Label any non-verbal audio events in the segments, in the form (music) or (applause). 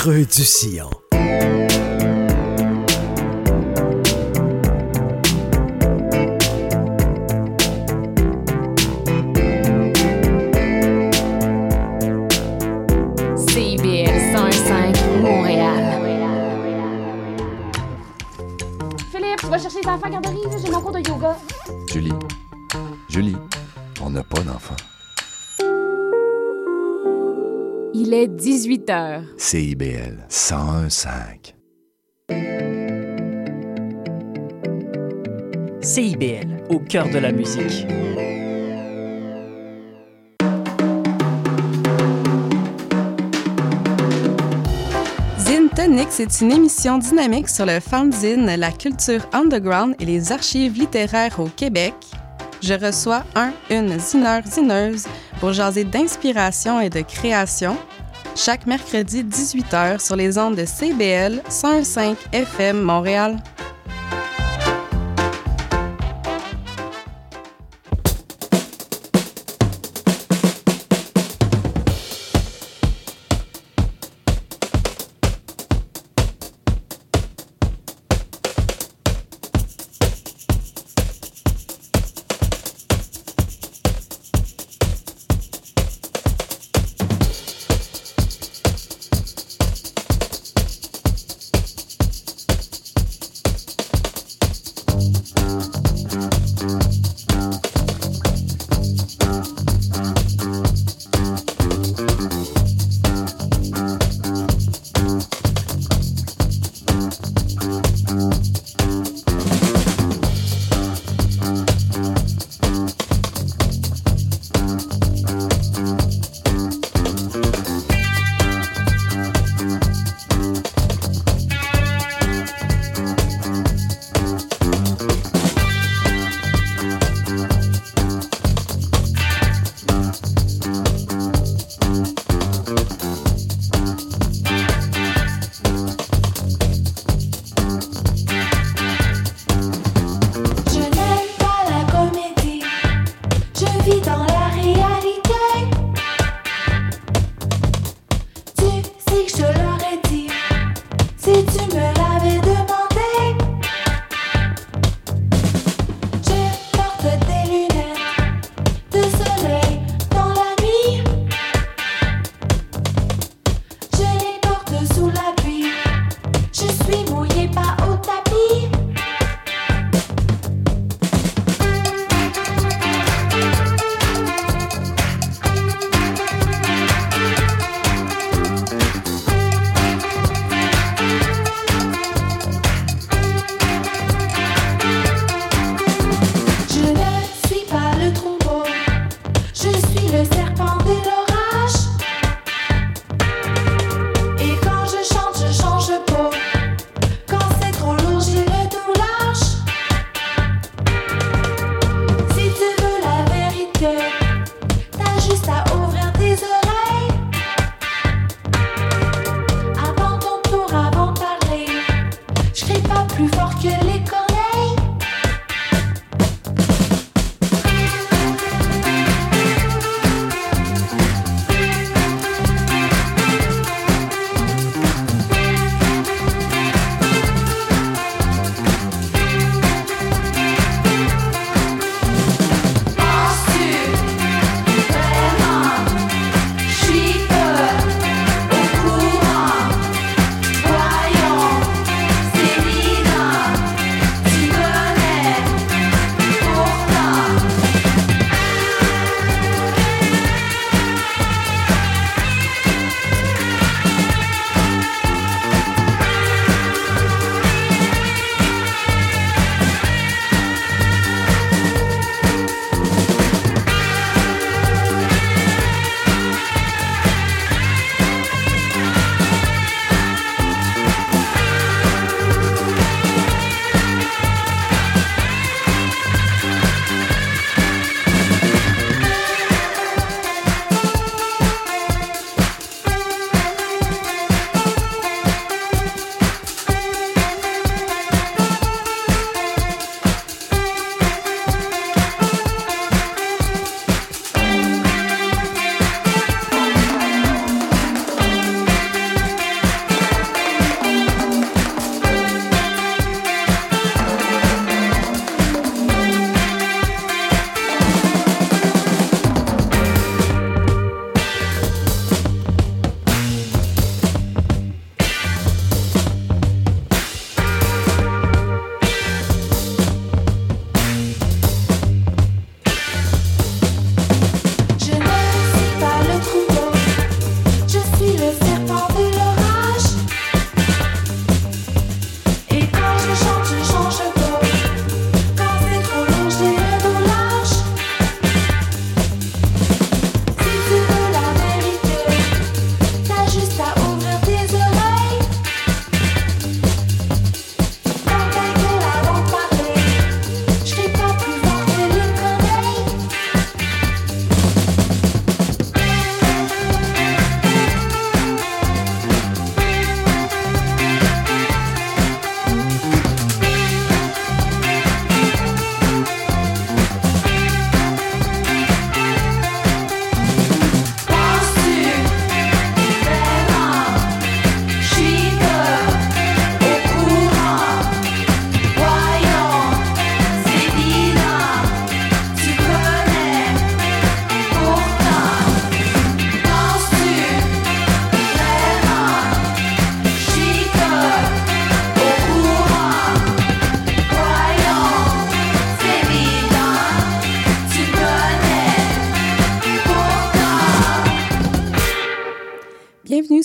creux du sillon. Il est 18 h. CIBL 101.5. CIBL, au cœur de la musique. Zine Tonic, c'est une émission dynamique sur le fanzine, la culture underground et les archives littéraires au Québec. Je reçois un, une zineur, zineuse pour jaser d'inspiration et de création. Chaque mercredi 18h sur les ondes de CBL 105 FM Montréal.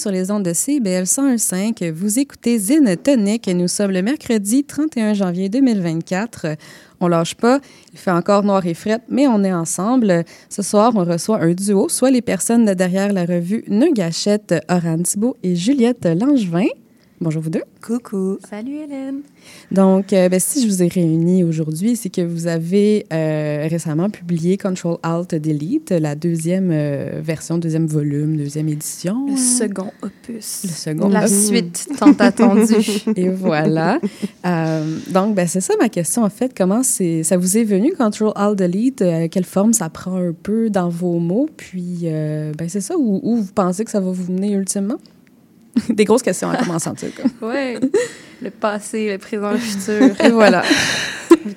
Sur les ondes de CBL 101.5. Vous écoutez Zine Tonic. Nous sommes le mercredi 31 janvier 2024. On lâche pas. Il fait encore noir et fret, mais on est ensemble. Ce soir, on reçoit un duo, soit les personnes de derrière la revue Neugachette, Oran Thibault et Juliette Langevin. Bonjour vous deux. Coucou. Salut Hélène. Donc, euh, ben, si je vous ai réunis aujourd'hui, c'est que vous avez euh, récemment publié Control Alt Delete, la deuxième euh, version, deuxième volume, deuxième édition. Le second opus. Le second La opus. suite tant attendue. (laughs) Et voilà. Euh, donc, ben, c'est ça ma question, en fait. Comment c'est, ça vous est venu, Control Alt Delete? Euh, quelle forme ça prend un peu dans vos mots? Puis, euh, ben, c'est ça. Où, où vous pensez que ça va vous mener ultimement? (laughs) Des grosses questions à commencer, en tout cas. (laughs) ouais. Le passé, le présent, le futur. (laughs) Et voilà.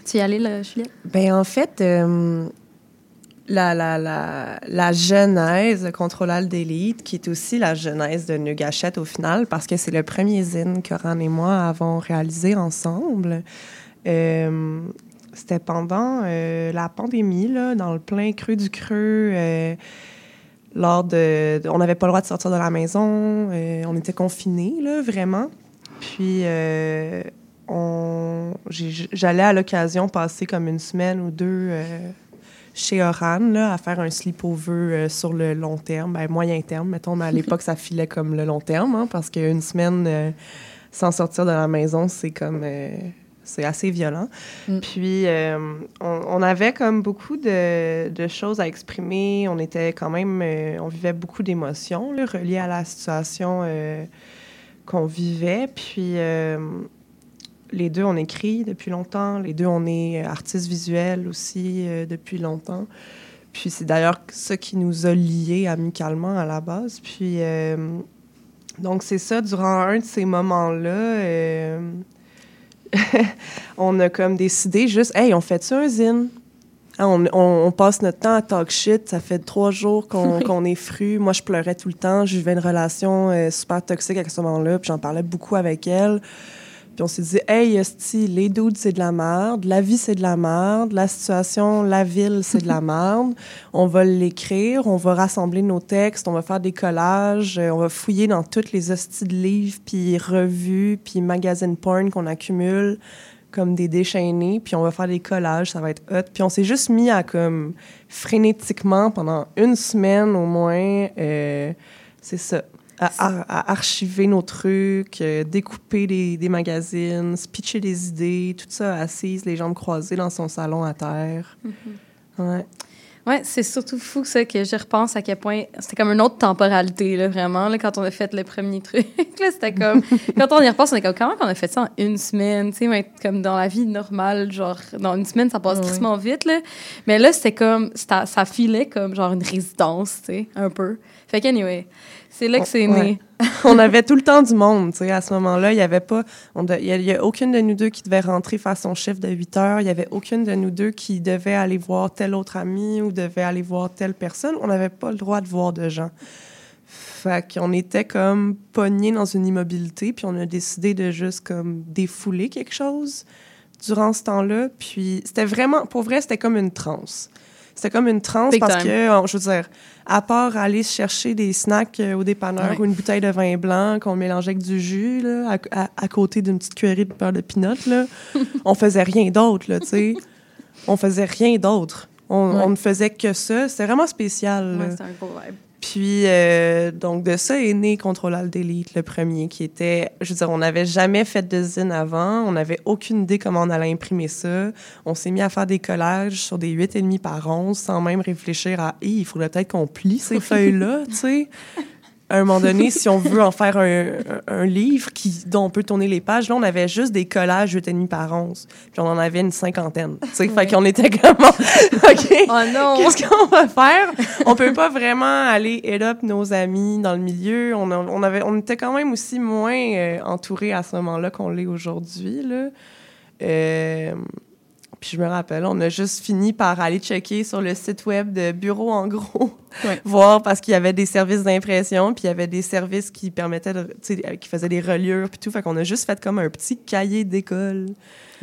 tu y aller, là, Juliette? Ben en fait, euh, la, la, la, la genèse Delete, qui est aussi la genèse de Nugachette au final, parce que c'est le premier zine que Ran et moi avons réalisé ensemble. Euh, C'était pendant euh, la pandémie, là, dans le plein creux du creux. Lors de, on n'avait pas le droit de sortir de la maison, euh, on était confinés, là, vraiment. Puis, euh, j'allais à l'occasion passer comme une semaine ou deux euh, chez Oran, à faire un sleepover sur le long terme, ben, moyen terme, mettons, mais à l'époque, ça filait comme le long terme, hein, parce qu'une semaine sans sortir de la maison, c'est comme... c'est assez violent. Mm. Puis, euh, on, on avait comme beaucoup de, de choses à exprimer. On était quand même... euh, on vivait beaucoup d'émotions là, reliées à la situation euh, qu'on vivait. Puis, les deux, on écrit depuis longtemps. Les deux, on est artistes visuels aussi depuis longtemps. Puis, c'est d'ailleurs ça qui nous a liés amicalement à la base. Puis, donc, c'est ça, durant un de ces moments-là... (laughs) on a comme décidé juste, hey, on fait ça un zine? Hein, On, on- on passe notre temps à talk shit. Ça fait trois jours qu'on qu'on est fru. Moi, je pleurais tout le temps. Je vivais une relation euh, super toxique à ce moment-là. Puis j'en parlais beaucoup avec elle. Puis on s'est dit, hey, esti, les dudes, c'est de la merde. La vie, c'est de la merde. La situation, la ville, c'est de la (laughs) merde. On va l'écrire. On va rassembler nos textes. On va faire des collages. euh, On va fouiller dans toutes les hosties de livres, puis revues, puis magazines porn qu'on accumule comme des déchaînés, puis on va faire des collages, ça va être hot. Puis on s'est juste mis à comme frénétiquement pendant une semaine au moins, euh, c'est ça, à, archiver nos trucs, euh, découper des, des magazines, pitcher des idées, tout ça assise, les jambes croisées dans son salon à terre. Ouais. Ouais, c'est surtout fou ça que je repense à quel point c'était comme une autre temporalité là vraiment là quand on a fait le premier truc (laughs) c'était comme (laughs) quand on y repense on est comme comment qu'on a fait ça en une semaine tu sais comme dans la vie normale genre dans une semaine ça passe Ouais. tristement vite là mais là c'était comme ça, ça filait comme genre une résidence tu sais un peu fait qu'anyway c'est là que c'est Ouais. né (laughs) on avait tout le temps du monde, tu sais, à ce moment-là. Il y avait pas... Il y a, aucune de nous deux qui devait rentrer faire son chiffre de 8 heures. Il y avait aucune de nous deux qui devait aller voir tel autre ami ou devait aller voir telle personne. On n'avait pas le droit de voir de gens. Fait qu'on était comme pognés dans une immobilité, puis on a décidé de juste comme défouler quelque chose durant ce temps-là. Puis c'était vraiment... Pour vrai, c'était comme une transe. C'était comme une transe Big parce time. que, je veux dire, à part aller chercher des snacks euh, au dépanneur Ouais. ou une bouteille de vin blanc qu'on mélangeait avec du jus, là, à, à- à côté d'une petite cuillerée de beurre de pinot, là, (laughs) on faisait rien d'autre, tu sais. On faisait rien d'autre. On, Ouais. on ne faisait que ça. C'était vraiment spécial. ouais, c'était un gros vibe Puis, euh, donc, de ça est né Control Alt Delete, le premier, qui était... Je veux dire, on n'avait jamais fait de zine avant. On n'avait aucune idée comment on allait imprimer ça. On s'est mis à faire des collages sur des 8,5 par 11 sans même réfléchir à « Hey, il faudrait peut-être qu'on plie ces (laughs) feuilles-là, tu sais. » À un moment donné, si on veut en faire un, un- livre qui, dont on peut tourner les pages, là, on avait juste des collages 8,5 par 11. Puis on en avait une cinquantaine, tu sais. Fait qu'on était comme... OK. oh non Qu'est-ce qu'on va faire? On peut pas vraiment aller hit up nos amis dans le milieu. On, a- on, avait, on était quand même aussi moins euh, entourés à ce moment-là qu'on l'est aujourd'hui. là. Euh, puis je me rappelle, on a juste fini par aller checker sur le site web de Bureau en gros, (laughs) Ouais. voir parce qu'il y avait des services d'impression, puis il y avait des services qui permettaient, de, qui faisaient des reliures, puis tout. Fait qu'on a juste fait comme un petit cahier d'école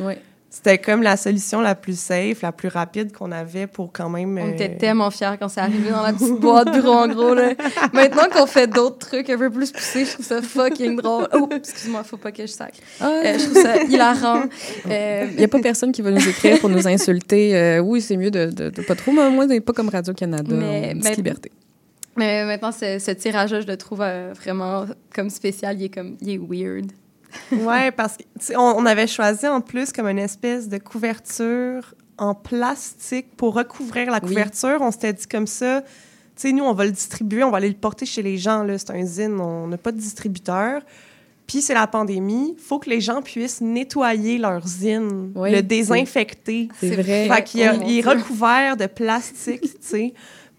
Ouais. C'était comme la solution la plus safe, la plus rapide qu'on avait pour quand même. On euh, était tellement fiers quand c'est arrivé dans la petite boîte bureau en gros. Là. Maintenant qu'on fait d'autres trucs un peu plus poussés, je trouve ça fucking drôle. Oh, excuse-moi, faut pas que je sac. Ah, Euh, je trouve ça hilarant. (laughs) Euh, Il n'y a pas personne qui va nous écrire pour nous insulter. Euh, oui, c'est mieux de, de, de pas trop. Mais moi, c'est pas comme Radio-Canada. Mais- on mais- liberté. mais maintenant, ce, ce tirage-là, je le trouve euh, vraiment comme spécial. Il est, comme, il est weird. (laughs) Ouais, parce qu'on on avait choisi en plus comme une espèce de couverture en plastique pour recouvrir la Oui. couverture. On s'était dit comme ça, tu sais, nous, on va le distribuer, on va aller le porter chez les gens. C'est un zine, on n'a pas de distributeur. Puis c'est la pandémie, faut que les gens puissent nettoyer leur zine, Oui, le désinfecter. C'est vrai. Fait qu'il Oh il est recouvert de plastique, tu sais.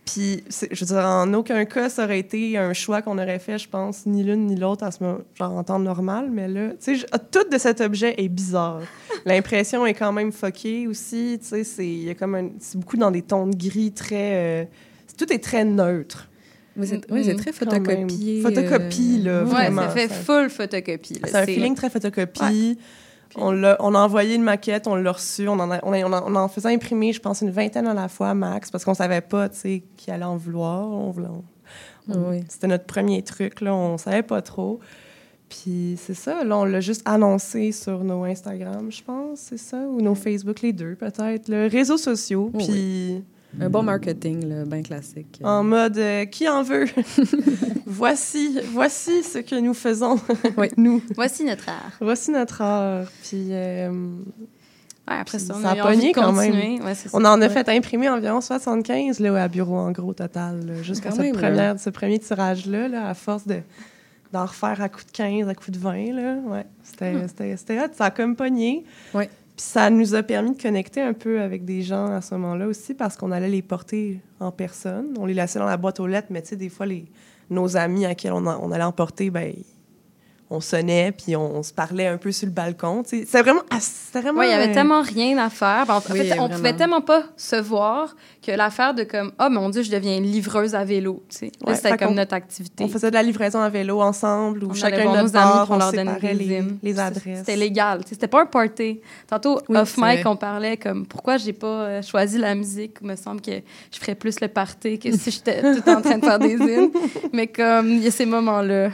Puis, je veux dire, en aucun cas, ça aurait été un choix qu'on aurait fait, je pense, ni l'une ni l'autre, à ce moment, genre en temps normal. Mais là, tu sais, je- tout de cet objet est bizarre. (laughs) L'impression est quand même fuckée aussi, tu sais. c'est- Il y a comme un- c'est beaucoup dans des tons de gris très. euh, tout est très neutre. Mais c'est oui, c'est très Quand même. photocopié. Photocopie, là, euh, Ouais, vraiment. ça fait ça- full photocopie. C'est un feeling très photocopie. On, l'a- on a envoyé une maquette, on l'a reçue, on en, a- on, a- on en- on en faisait imprimer, je pense, une vingtaine à la fois, max, parce qu'on savait pas, tu sais, qui allait en vouloir. On Oui. C'était notre premier truc, là, on savait pas trop. Puis c'est ça, là, on l'a juste annoncé sur nos Instagram, je pense, c'est ça, ou nos Facebook, les deux, peut-être, le réseaux sociaux, Oui, puis Un bon marketing, là, bien classique. en mode euh, qui en veut? (laughs) Voici, voici ce que nous faisons, (laughs) Oui. nous. Voici notre art. Voici notre art. Puis euh, Ouais, après Puis ça, on ça a, a pogné quand même. Ouais, ça. On en a Ouais. fait imprimer environ 75 là, à bureau en gros total, cette là. première, ce premier tirage-là, là, à force de, d'en refaire à coup de 15, à coup de 20. Là. Ouais, c'était, c'était, c'était hot. Ça a comme pogné. Ouais. Puis ça nous a permis de connecter un peu avec des gens à ce moment-là aussi parce qu'on allait les porter en personne. On les laissait dans la boîte aux lettres, mais tu sais, des fois, nos amis à qui on, on allait emporter, ben on sonnait, puis on, se parlait un peu sur le balcon. C'était vraiment... vraiment Ouais, il y avait tellement rien à faire. Ben, en fait, Oui, on vraiment. pouvait tellement pas se voir que l'affaire de comme oh mon dieu, je deviens livreuse à vélo, Ouais, c'était comme notre activité. On faisait de la livraison à vélo ensemble ou On chacun de nos notre amis bord, on leur donner séparait des les, les adresses. C'était légal. C'était pas un party. Tantôt, Oui, off c'est mic, vrai. on parlait comme pourquoi j'ai pas euh, choisi la musique? Il me semble que je ferais plus le party que si j'étais (laughs) tout en train de faire des hymnes. Mais comme il y a ces moments-là.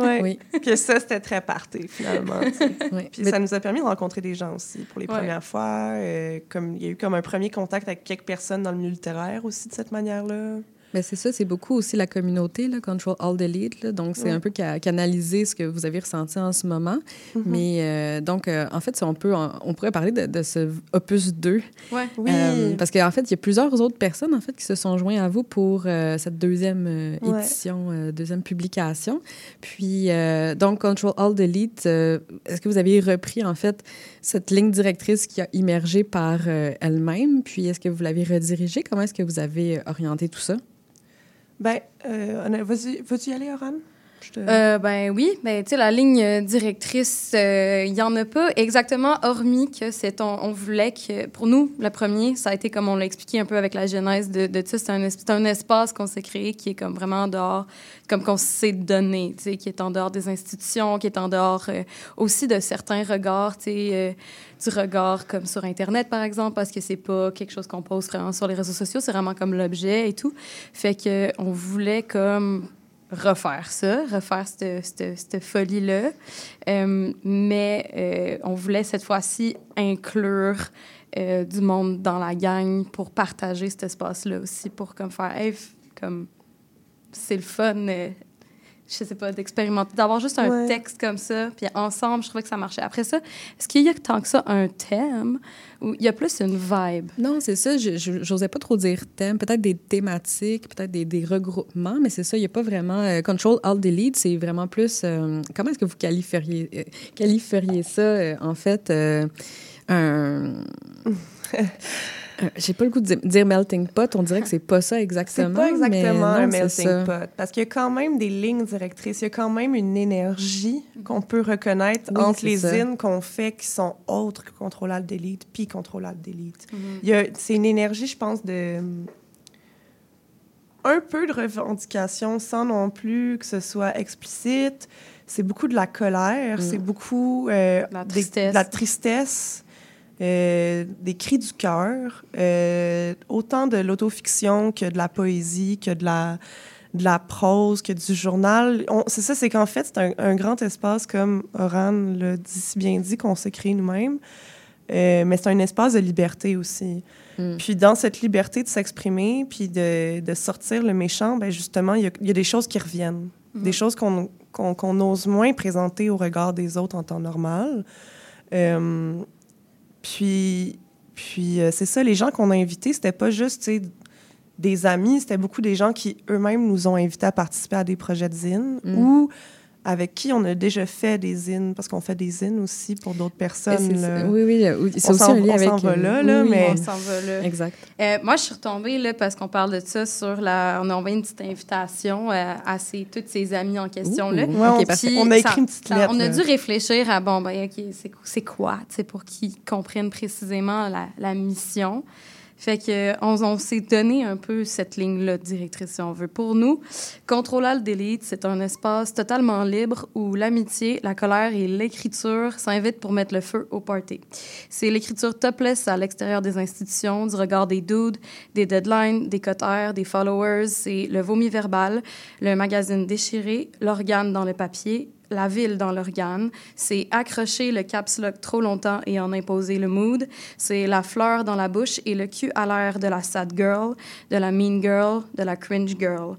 Ouais. (laughs) Oui. Que ça, c'était très party, finalement. (laughs) Oui. Puis Mais- ça nous a permis de rencontrer des gens aussi pour les Ouais. premières fois. euh, comme, il y a eu comme un premier contact avec quelques personnes dans le milieu littéraire aussi de cette manière-là. C'est ça, c'est beaucoup aussi la communauté, là, Control All Delete. Là, donc, c'est Ouais. un peu ca- canaliser ce que vous avez ressenti en ce moment. Mhm. Mais euh, donc, euh, en fait, si on, peut, on pourrait parler de, de ce opus 2. Ouais. Oui. Euh, parce qu'en fait, il y a plusieurs autres personnes en fait, qui se sont joints à vous pour cette deuxième Ouais. édition, deuxième publication. Puis, donc, Control All Delete, est-ce que vous avez repris en fait cette ligne directrice qui a immergé par elle-même? Puis, est-ce que vous l'avez redirigée? Comment est-ce que vous avez orienté tout ça? Ben, euh, Anna, vas-y, vas-tu y aller, Oran? Je Euh, ben oui, ben tu sais la ligne euh, directrice, euh, il y en a pas exactement hormis que c'est on, voulait que pour nous le premier, ça a été comme on l'a expliqué un peu avec la genèse de, de ça, c'est un, espace qu'on s'est créé qui est comme vraiment en dehors, comme qu'on s'est donné, tu sais, qui est en dehors des institutions, qui est en dehors euh, aussi de certains regards, tu sais, euh, du regard comme sur internet par exemple, parce que c'est pas quelque chose qu'on pose vraiment sur les réseaux sociaux, c'est vraiment comme l'objet et tout, fait que on voulait comme refaire ça, refaire cette, folie-là. Euh, mais euh, on voulait cette fois-ci inclure euh, du monde dans la gang pour partager cet espace-là aussi, pour comme faire, comme, c'est le fun, je sais pas, d'expérimenter, d'avoir juste un Ouais. texte comme ça, puis ensemble, je trouvais que ça marchait. Après ça, est-ce qu'il y a tant que ça un thème ou il y a plus une vibe? Non, c'est ça. Je j'osais pas trop dire thème. Peut-être des thématiques, peut-être des, des regroupements, mais c'est ça. Il n'y a pas vraiment. euh, Control Alt Delete, c'est vraiment plus. euh, comment est-ce que vous qualifieriez, euh, qualifieriez ça, euh, en fait, euh, un. (laughs) Euh, J'ai pas le goût de dire, melting pot. On dirait que c'est pas ça exactement. C'est pas exactement mais un non, c'est melting pot. Parce qu'il y a quand même des lignes directrices. Il y a quand même une énergie qu'on peut reconnaître Oui, entre les ça. zines qu'on fait qui sont autres que Control Alt Delete puis Control Alt Delete. Mhm. Il y a- C'est une énergie, je pense, de un peu de revendication sans non plus que ce soit explicite. C'est beaucoup de la colère, Mm. c'est beaucoup euh, La des- tristesse. de la tristesse. Euh, des cris du cœur, euh, autant de l'autofiction que de la poésie, que de la, de la prose, que du journal. C'est ça, c'est qu'en fait, c'est un, un grand espace, comme Oran l'a dit, si bien dit, qu'on s'est créé nous-mêmes. Euh, mais c'est un espace de liberté aussi. Mm. Puis dans cette liberté de s'exprimer, puis de, de sortir le méchant, ben justement, il y a, il y a des choses qui reviennent. Des choses qu'on qu'on qu'on ose moins présenter au regard des autres en temps normal. Euh, puis, puis euh, c'est ça, les gens qu'on a invités, c'était pas juste, des amis, c'était beaucoup des gens qui eux-mêmes nous ont invités à participer à des projets de zine Mm. ou avec qui on a déjà fait des zines, parce qu'on fait des zines aussi pour d'autres personnes. c'est- là. Oui, oui, oui, c'est On aussi s'en- un lien on avec... s'en va euh, là, là, oui, mais- On s'en va là. Exact. Euh, moi, je suis retombée là, parce qu'on parle de ça sur la. On a envoyé une petite invitation euh, à ces, toutes ces amies en question. là. Ouais, on- ok, parfait. Puis on a écrit ça- une petite ça- lettre. On a là. dû réfléchir à, bon, ben, OK, c'est- c'est quoi, tu sais, pour qu'ils comprennent précisément la, la mission. Fait que on, s'est donné un peu cette ligne-là directrice, si on veut. Pour nous, Contrôle Alt Delete, c'est un espace totalement libre où l'amitié, la colère et l'écriture s'invitent pour mettre le feu au party. C'est l'écriture topless à l'extérieur des institutions, du regard des dudes, des deadlines, des cotères, des followers. C'est le vomi verbal, le magazine déchiré, l'organe dans le papier, la ville dans l'organe. C'est accrocher le caps lock trop longtemps et en imposer le mood. C'est la fleur dans la bouche et le cul à l'air de la sad girl, de la mean girl, de la cringe girl.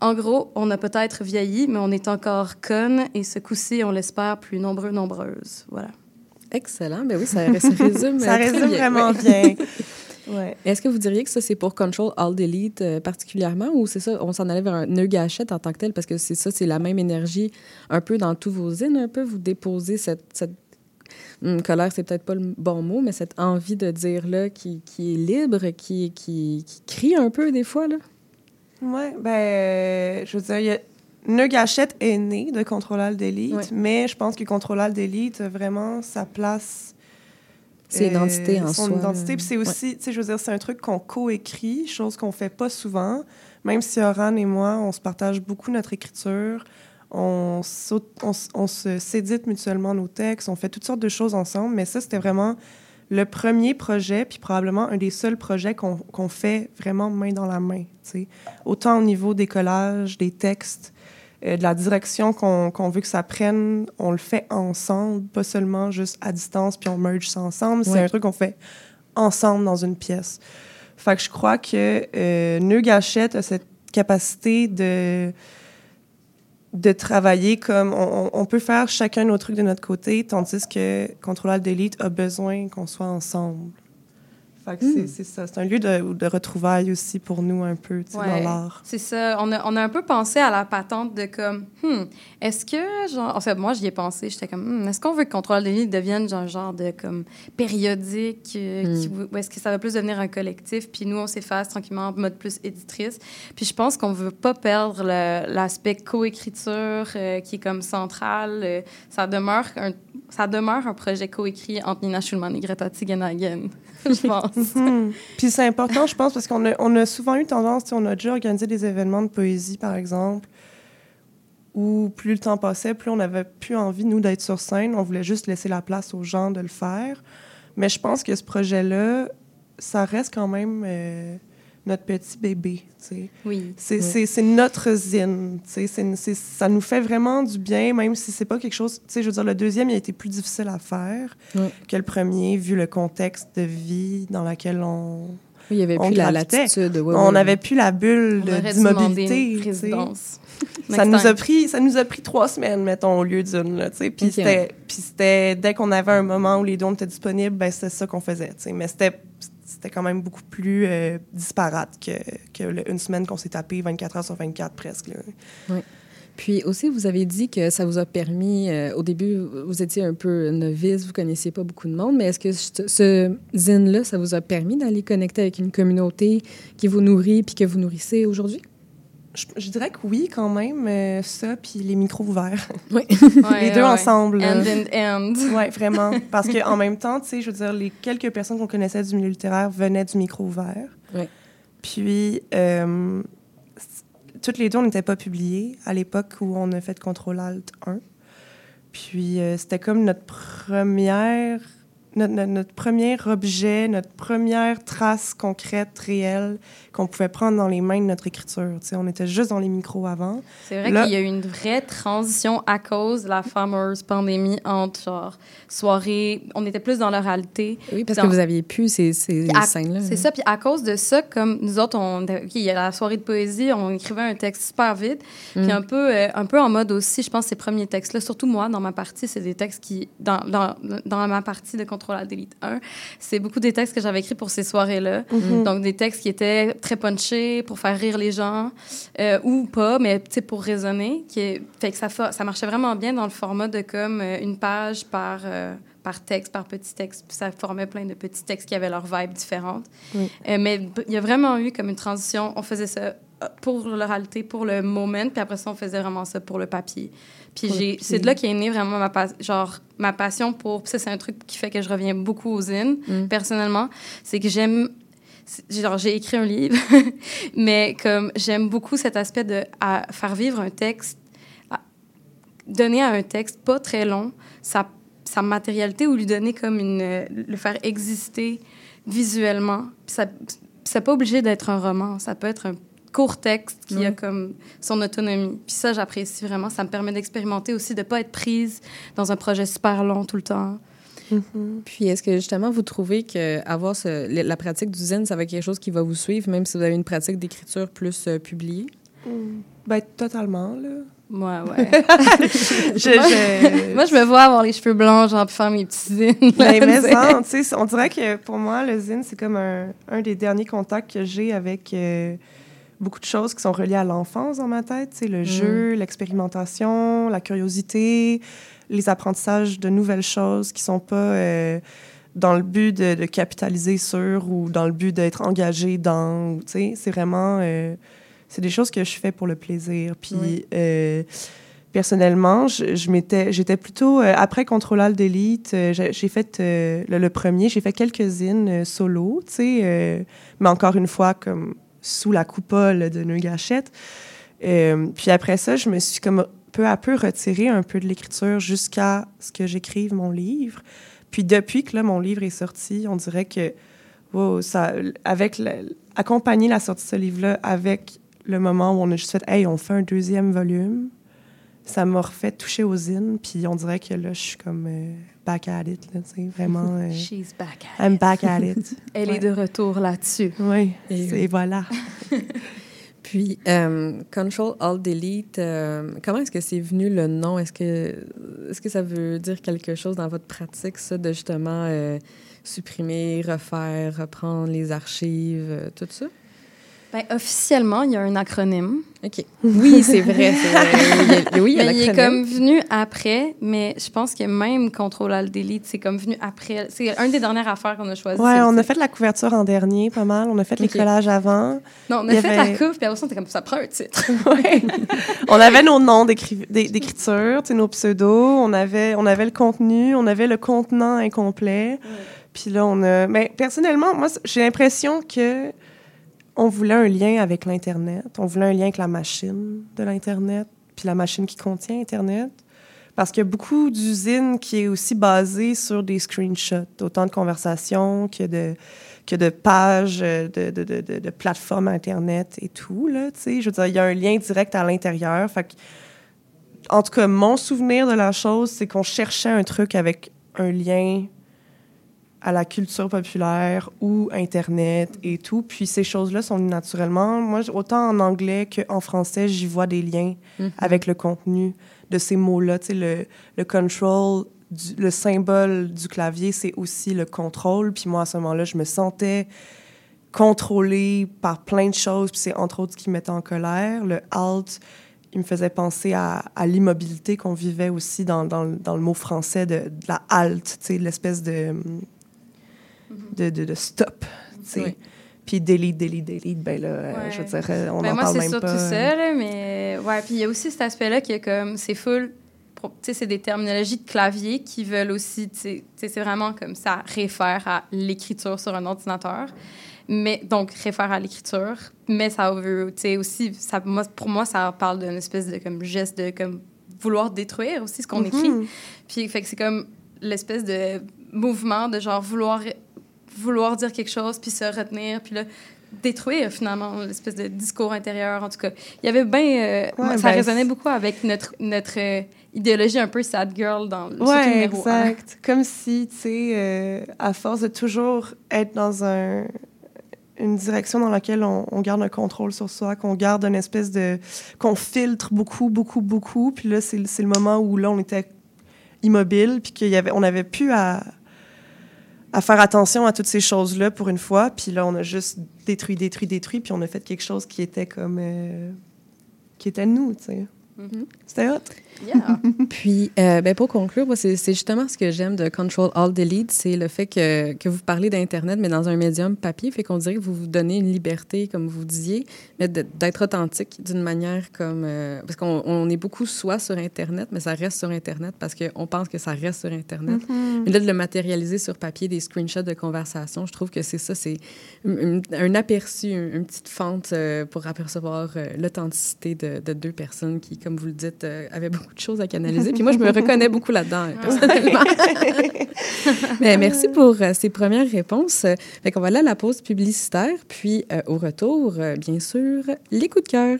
En gros, on a peut-être vieilli, mais on est encore conne et ce coup-ci, on l'espère, plus nombreux, nombreuses. Voilà. Excellent. Ben oui, ça, ça résume (laughs) Ça très résume bien. vraiment bien. (laughs) Ouais. Est-ce que vous diriez que ça, c'est pour Control Alt Delete euh, particulièrement ou c'est ça, on s'en allait vers un nœud gâchette en tant que tel parce que c'est ça, c'est la même énergie un peu dans tous vos zines, un peu, vous déposez cette, cette hum, colère, c'est peut-être pas le bon mot, mais cette envie de dire là qui, qui est libre, qui, qui, qui crie un peu des fois, là? Ouais, ben, je veux dire, y a... Nœud Gâchette est né de Contrôlal d'élite, Ouais. mais je pense que Contrôlal d'élite a vraiment sa place. C'est euh, l'identité en son soi. identité. Puis c'est Ouais. aussi, tu sais, je veux dire, c'est un truc qu'on coécrit, chose qu'on fait pas souvent. Même si Oran et moi, on se partage beaucoup notre écriture, on, on, on se s'édite mutuellement nos textes, on fait toutes sortes de choses ensemble, mais ça, c'était vraiment le premier projet, puis probablement un des seuls projets qu'on qu'on fait vraiment main dans la main. tu sais. Autant au niveau des collages, des textes, euh, de la direction qu'on veut que ça prenne, on le fait ensemble, pas seulement juste à distance, puis on merge ça ensemble. C'est Ouais. un truc qu'on fait ensemble dans une pièce. Fait que je crois que euh, Nœud Gâchette a cette capacité de de travailler comme on, on- on peut faire chacun nos trucs de notre côté, tandis que Contrôleur d'élite a besoin qu'on soit ensemble. Fait que c'est- Mm. c'est ça. C'est un lieu de, de retrouvailles aussi pour nous un peu, tu sais, Ouais. dans l'art. C'est ça. On a, on a un peu pensé à la patente de comme, hmm, est-ce que, genre, en fait, moi, j'y ai pensé, j'étais comme, Hmm, est-ce qu'on veut que Contrôle de l'île devienne genre, genre de, comme, périodique, euh, Hmm. qui- ou est-ce que ça va plus devenir un collectif, puis nous, on s'efface tranquillement en mode plus éditrice. Puis je pense qu'on veut pas perdre l'aspect coécriture euh, qui est comme central. Euh, ça demeure un ça demeure un projet coécrit entre Nina Schulman et Greta Tigenhagen, (laughs) je pense. (laughs) Mhm. Puis c'est important, je pense, parce qu'on a, on a souvent eu tendance, on a déjà organisé des événements de poésie, par exemple, où plus le temps passait, plus on n'avait plus envie, nous, d'être sur scène. On voulait juste laisser la place aux gens de le faire. Mais je pense que ce projet-là, ça reste quand même euh, notre petit bébé. Oui. C'est notre zine. tu sais, c'est- c'est- ça nous fait vraiment du bien, même si c'est pas quelque chose. Je veux dire, le deuxième, il a été plus difficile à faire que le premier, vu le contexte de vie dans lequel on. Oui, il y avait On plus la latitude. ouais, on ouais. n'avait plus la bulle d'immobilité. résidence. Ça nous, a pris, ça nous a pris trois semaines, mettons, au lieu d'une. là, tu sais. Puis c'était- puis c'était dès qu'on avait un moment où les dons étaient disponibles, ben c'était ça qu'on faisait. tu sais. Mais c'était c'était quand même beaucoup plus euh, disparate que, que le- une semaine qu'on s'est tapé 24 heures sur 24 presque. là. Puis aussi, vous avez dit que ça vous a permis, euh, au début, vous étiez un peu novice, vous connaissiez pas beaucoup de monde, mais est-ce que ce, ce zine-là, ça vous a permis d'aller connecter avec une communauté qui vous nourrit puis que vous nourrissez aujourd'hui? Je, je dirais que oui, quand même, euh, ça, puis les micros ouverts. (laughs) Oui. (laughs) Ouais, les deux ouais. ensemble. End and end. Oui, (laughs) vraiment. Parce qu'en même temps, tu sais, je veux dire, les quelques personnes qu'on connaissait du milieu littéraire venaient du micro ouvert. Ouais. Puis, euh, toutes les deux, on n'était pas publiées à l'époque où on a fait Contrôle Alt 1. Puis, euh, c'était comme notre première, notre, notre- notre premier objet, notre première trace concrète, réelle, qu'on pouvait prendre dans les mains de notre écriture. Tu sais, on était juste dans les micros avant. C'est vrai Là- qu'il y a eu une vraie transition à cause de la fameuse pandémie entre genre soirée, on était plus dans l'oralité. Oui, parce Dans- que vous aviez pu ces, ces scènes-là. C'est ça, puis à cause de ça, comme nous autres, on, OK, il y a la soirée de poésie, on écrivait un texte super vite, Mm. puis un peu, euh, un peu en mode aussi, je pense, ces premiers textes-là, surtout moi, dans ma partie, c'est des textes qui, dans, dans, dans ma partie de Contrôle à Delete 1, c'est beaucoup des textes que j'avais écrits pour ces soirées-là. Mhm. Donc, des textes qui étaient très punchés pour faire rire les gens, euh, ou pas, mais pour raisonner. Qui est- fait que ça, fa- ça marchait vraiment bien dans le format de comme euh, une page par, euh, par texte, par petit texte. Puis ça formait plein de petits textes qui avaient leur vibe différente. Oui. Euh, mais il y a vraiment eu comme une transition. On faisait ça pour l'oralité, pour le moment, puis après ça, on faisait vraiment ça pour le papier. Puis j'ai- c'est de là qu'est née vraiment ma, pas- genre, ma passion pour... puis ça, c'est un truc qui fait que je reviens beaucoup aux zines, Mm. personnellement. C'est que j'aime... Genre, j'ai écrit un livre, (laughs) mais comme j'aime beaucoup cet aspect de à faire vivre un texte, à- donner à un texte pas très long sa, sa matérialité ou lui donner comme une... le faire exister visuellement. Ça, c'est pas obligé d'être un roman, ça peut être un court texte qui a comme son autonomie. Puis ça, j'apprécie vraiment. Ça me permet d'expérimenter aussi, de pas être prise dans un projet super long tout le temps. Mhm. Puis, est-ce que justement, vous trouvez que avoir ce- la pratique du zen, ça va être quelque chose qui va vous suivre, même si vous avez une pratique d'écriture plus euh, publiée? Ben, totalement, là. Moi, (laughs) ouais. Je- je- (laughs) Moi, je me vois avoir les cheveux blancs, genre, puis faire mes petits zines. Ben, mais C'est- ça, tu sais, on dirait que pour moi, le zine, c'est comme un, un des derniers contacts que j'ai avec euh, beaucoup de choses qui sont reliées à l'enfance dans ma tête. Tu sais, le jeu, l'expérimentation, la curiosité, les apprentissages de nouvelles choses qui sont pas euh, dans le but de, de capitaliser sur ou dans le but d'être engagé dans. ou, Tu sais, c'est vraiment. euh, c'est des choses que je fais pour le plaisir. Puis. Oui. euh, personnellement, je, je m'étais, j'étais plutôt euh, après Contrôlal d'élite. euh, j'ai, fait euh, le, le premier, j'ai fait quelques euh, solo, tu sais, mais encore une fois comme sous la coupole de Nœud Gâchette. Euh, puis après ça, je me suis comme peu à peu retirée un peu de l'écriture jusqu'à ce que j'écrive mon livre. Puis depuis que là, mon livre est sorti, on dirait que wow, ça, avec la- accompagner la sortie de ce livre-là avec le moment où on a juste fait, hey, on fait un deuxième volume ça m'a refait toucher aux zines, puis on dirait que là, je suis comme euh, back at it, là, tu sais, vraiment. euh, (laughs) She's back at I'm back at it. (laughs) Elle Ouais. est de retour là-dessus. Oui, Et voilà. (laughs) Puis, euh, Control Alt Delete, euh, comment est-ce que c'est venu le nom? Est-ce que, est que ça veut dire quelque chose dans votre pratique, ça, de justement euh, supprimer, refaire, reprendre les archives, euh, tout ça? Ben, officiellement, il y a un acronyme. OK. Oui, c'est vrai. c'est vrai. (laughs) Il a- oui, il y a Mais il est comme venu après, mais je pense que même Control Alt Delete, c'est comme venu après. C'est une des dernières affaires qu'on a choisies. Ouais, on a fait la couverture en dernier, pas mal. On a fait les collages avant. Non, on a fait avait- la couve, puis après ça, on comme ça prend un titre. (laughs) Ouais. on avait nos noms d'écri- d'é- d'écriture, tu sais, nos pseudos. On avait, on avait le contenu, on avait le contenant incomplet. Puis là, on a. Mais personnellement, moi, j'ai l'impression que on voulait un lien avec l'Internet. On voulait un lien avec la machine de l'Internet, puis la machine qui contient Internet. Parce qu'il y a beaucoup d'usines qui est aussi basée sur des screenshots, autant de conversations que de, que de pages, euh, de, de, de, plateformes Internet et tout. Là, je veux dire, il y a un lien direct à l'intérieur. En tout cas, mon souvenir de la chose, c'est qu'on cherchait un truc avec un lien à la culture populaire ou Internet et tout. Puis ces choses-là sont naturellement. Moi, autant en anglais qu'en français, j'y vois des liens Mhm. avec le contenu de ces mots-là. Tu sais, le, le control, du- le symbole du clavier, c'est aussi le contrôle. Puis moi, à ce moment-là, je me sentais contrôlée par plein de choses. Puis c'est entre autres ce qui me mettait en colère. Le alt, il me faisait penser à, à l'immobilité qu'on vivait aussi dans, dans, le- dans le mot français de, de la halte, tu sais, l'espèce de, de, de, de stop. Oui. Puis delete, delete, delete, ben là, euh, Ouais. je veux dire, euh, on Ben, n'en moi, parle c'est même surtout pas. ça, là, mais ouais. Puis il y a aussi cet aspect-là qui est comme, c'est full. Tu sais, c'est des terminologies de clavier qui veulent aussi, tu sais, c'est vraiment comme ça réfère à l'écriture sur un ordinateur. Mais donc, réfère à l'écriture, mais ça veut, tu sais, aussi, ça, moi, pour moi, ça parle d'une espèce de comme geste de comme vouloir détruire aussi ce qu'on écrit. Mhm. Puis, fait que c'est comme l'espèce de mouvement de genre vouloir, vouloir dire quelque chose, puis se retenir, puis là, détruire finalement l'espèce de discours intérieur. En tout cas, il y avait bien. euh, Ouais, ça ben, résonnait beaucoup avec notre, notre euh, idéologie un peu sad girl dans le Ouais, numéro exact. Comme si, tu sais, euh, à force de toujours être dans un, une direction dans laquelle on, on garde un contrôle sur soi, qu'on garde une espèce de... qu'on filtre beaucoup, beaucoup, beaucoup. Puis là, c'est le moment où là, on était immobile, puis y avait, on avait plus à, à faire attention à toutes ces choses-là pour une fois. Puis là, on a juste détruit, détruit, détruit, puis on a fait quelque chose qui était comme... euh, qui était nous, tu sais. Mhm. C'était hot. Yeah. (laughs) Puis, euh, ben, pour conclure, c'est justement ce que j'aime de Control Alt Delete, c'est le fait que, que vous parlez d'Internet, mais dans un médium papier, fait qu'on dirait que vous vous donnez une liberté, comme vous disiez, mais d'être authentique d'une manière comme... euh, parce qu'on on est beaucoup soi sur Internet, mais ça reste sur Internet parce qu'on pense que ça reste sur Internet. Mais là, de le matérialiser sur papier, des screenshots de conversation, je trouve que c'est ça, c'est un, aperçu, une, une petite fente euh, pour apercevoir l'authenticité de, de deux personnes qui, comme vous le dites, avaient beaucoup de choses à canaliser. Puis moi, je me reconnais beaucoup là-dedans, personnellement. (laughs) Mais merci pour euh, ces premières réponses. Fait qu'on va aller à la pause publicitaire, puis euh, au retour, euh, bien sûr, les coups de cœur.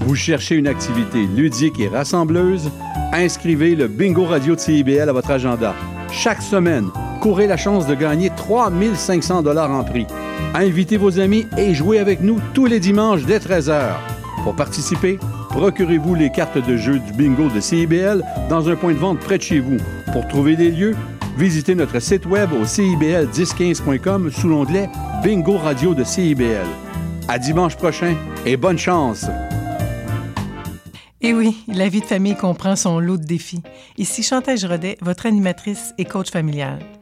Vous cherchez une activité ludique et rassembleuse? Inscrivez le Bingo Radio de CIBL à votre agenda. Chaque semaine, courez la chance de gagner 3500 dollars en prix. Invitez vos amis et jouez avec nous tous les dimanches dès 13h. Pour participer, procurez-vous les cartes de jeu du bingo de CIBL dans un point de vente près de chez vous. Pour trouver des lieux, visitez notre site web au cibl1015.com sous l'onglet Bingo Radio de CIBL. À dimanche prochain et bonne chance! Et oui, la vie de famille comprend son lot de défis. Ici Chantal Rodet, votre animatrice et coach familial.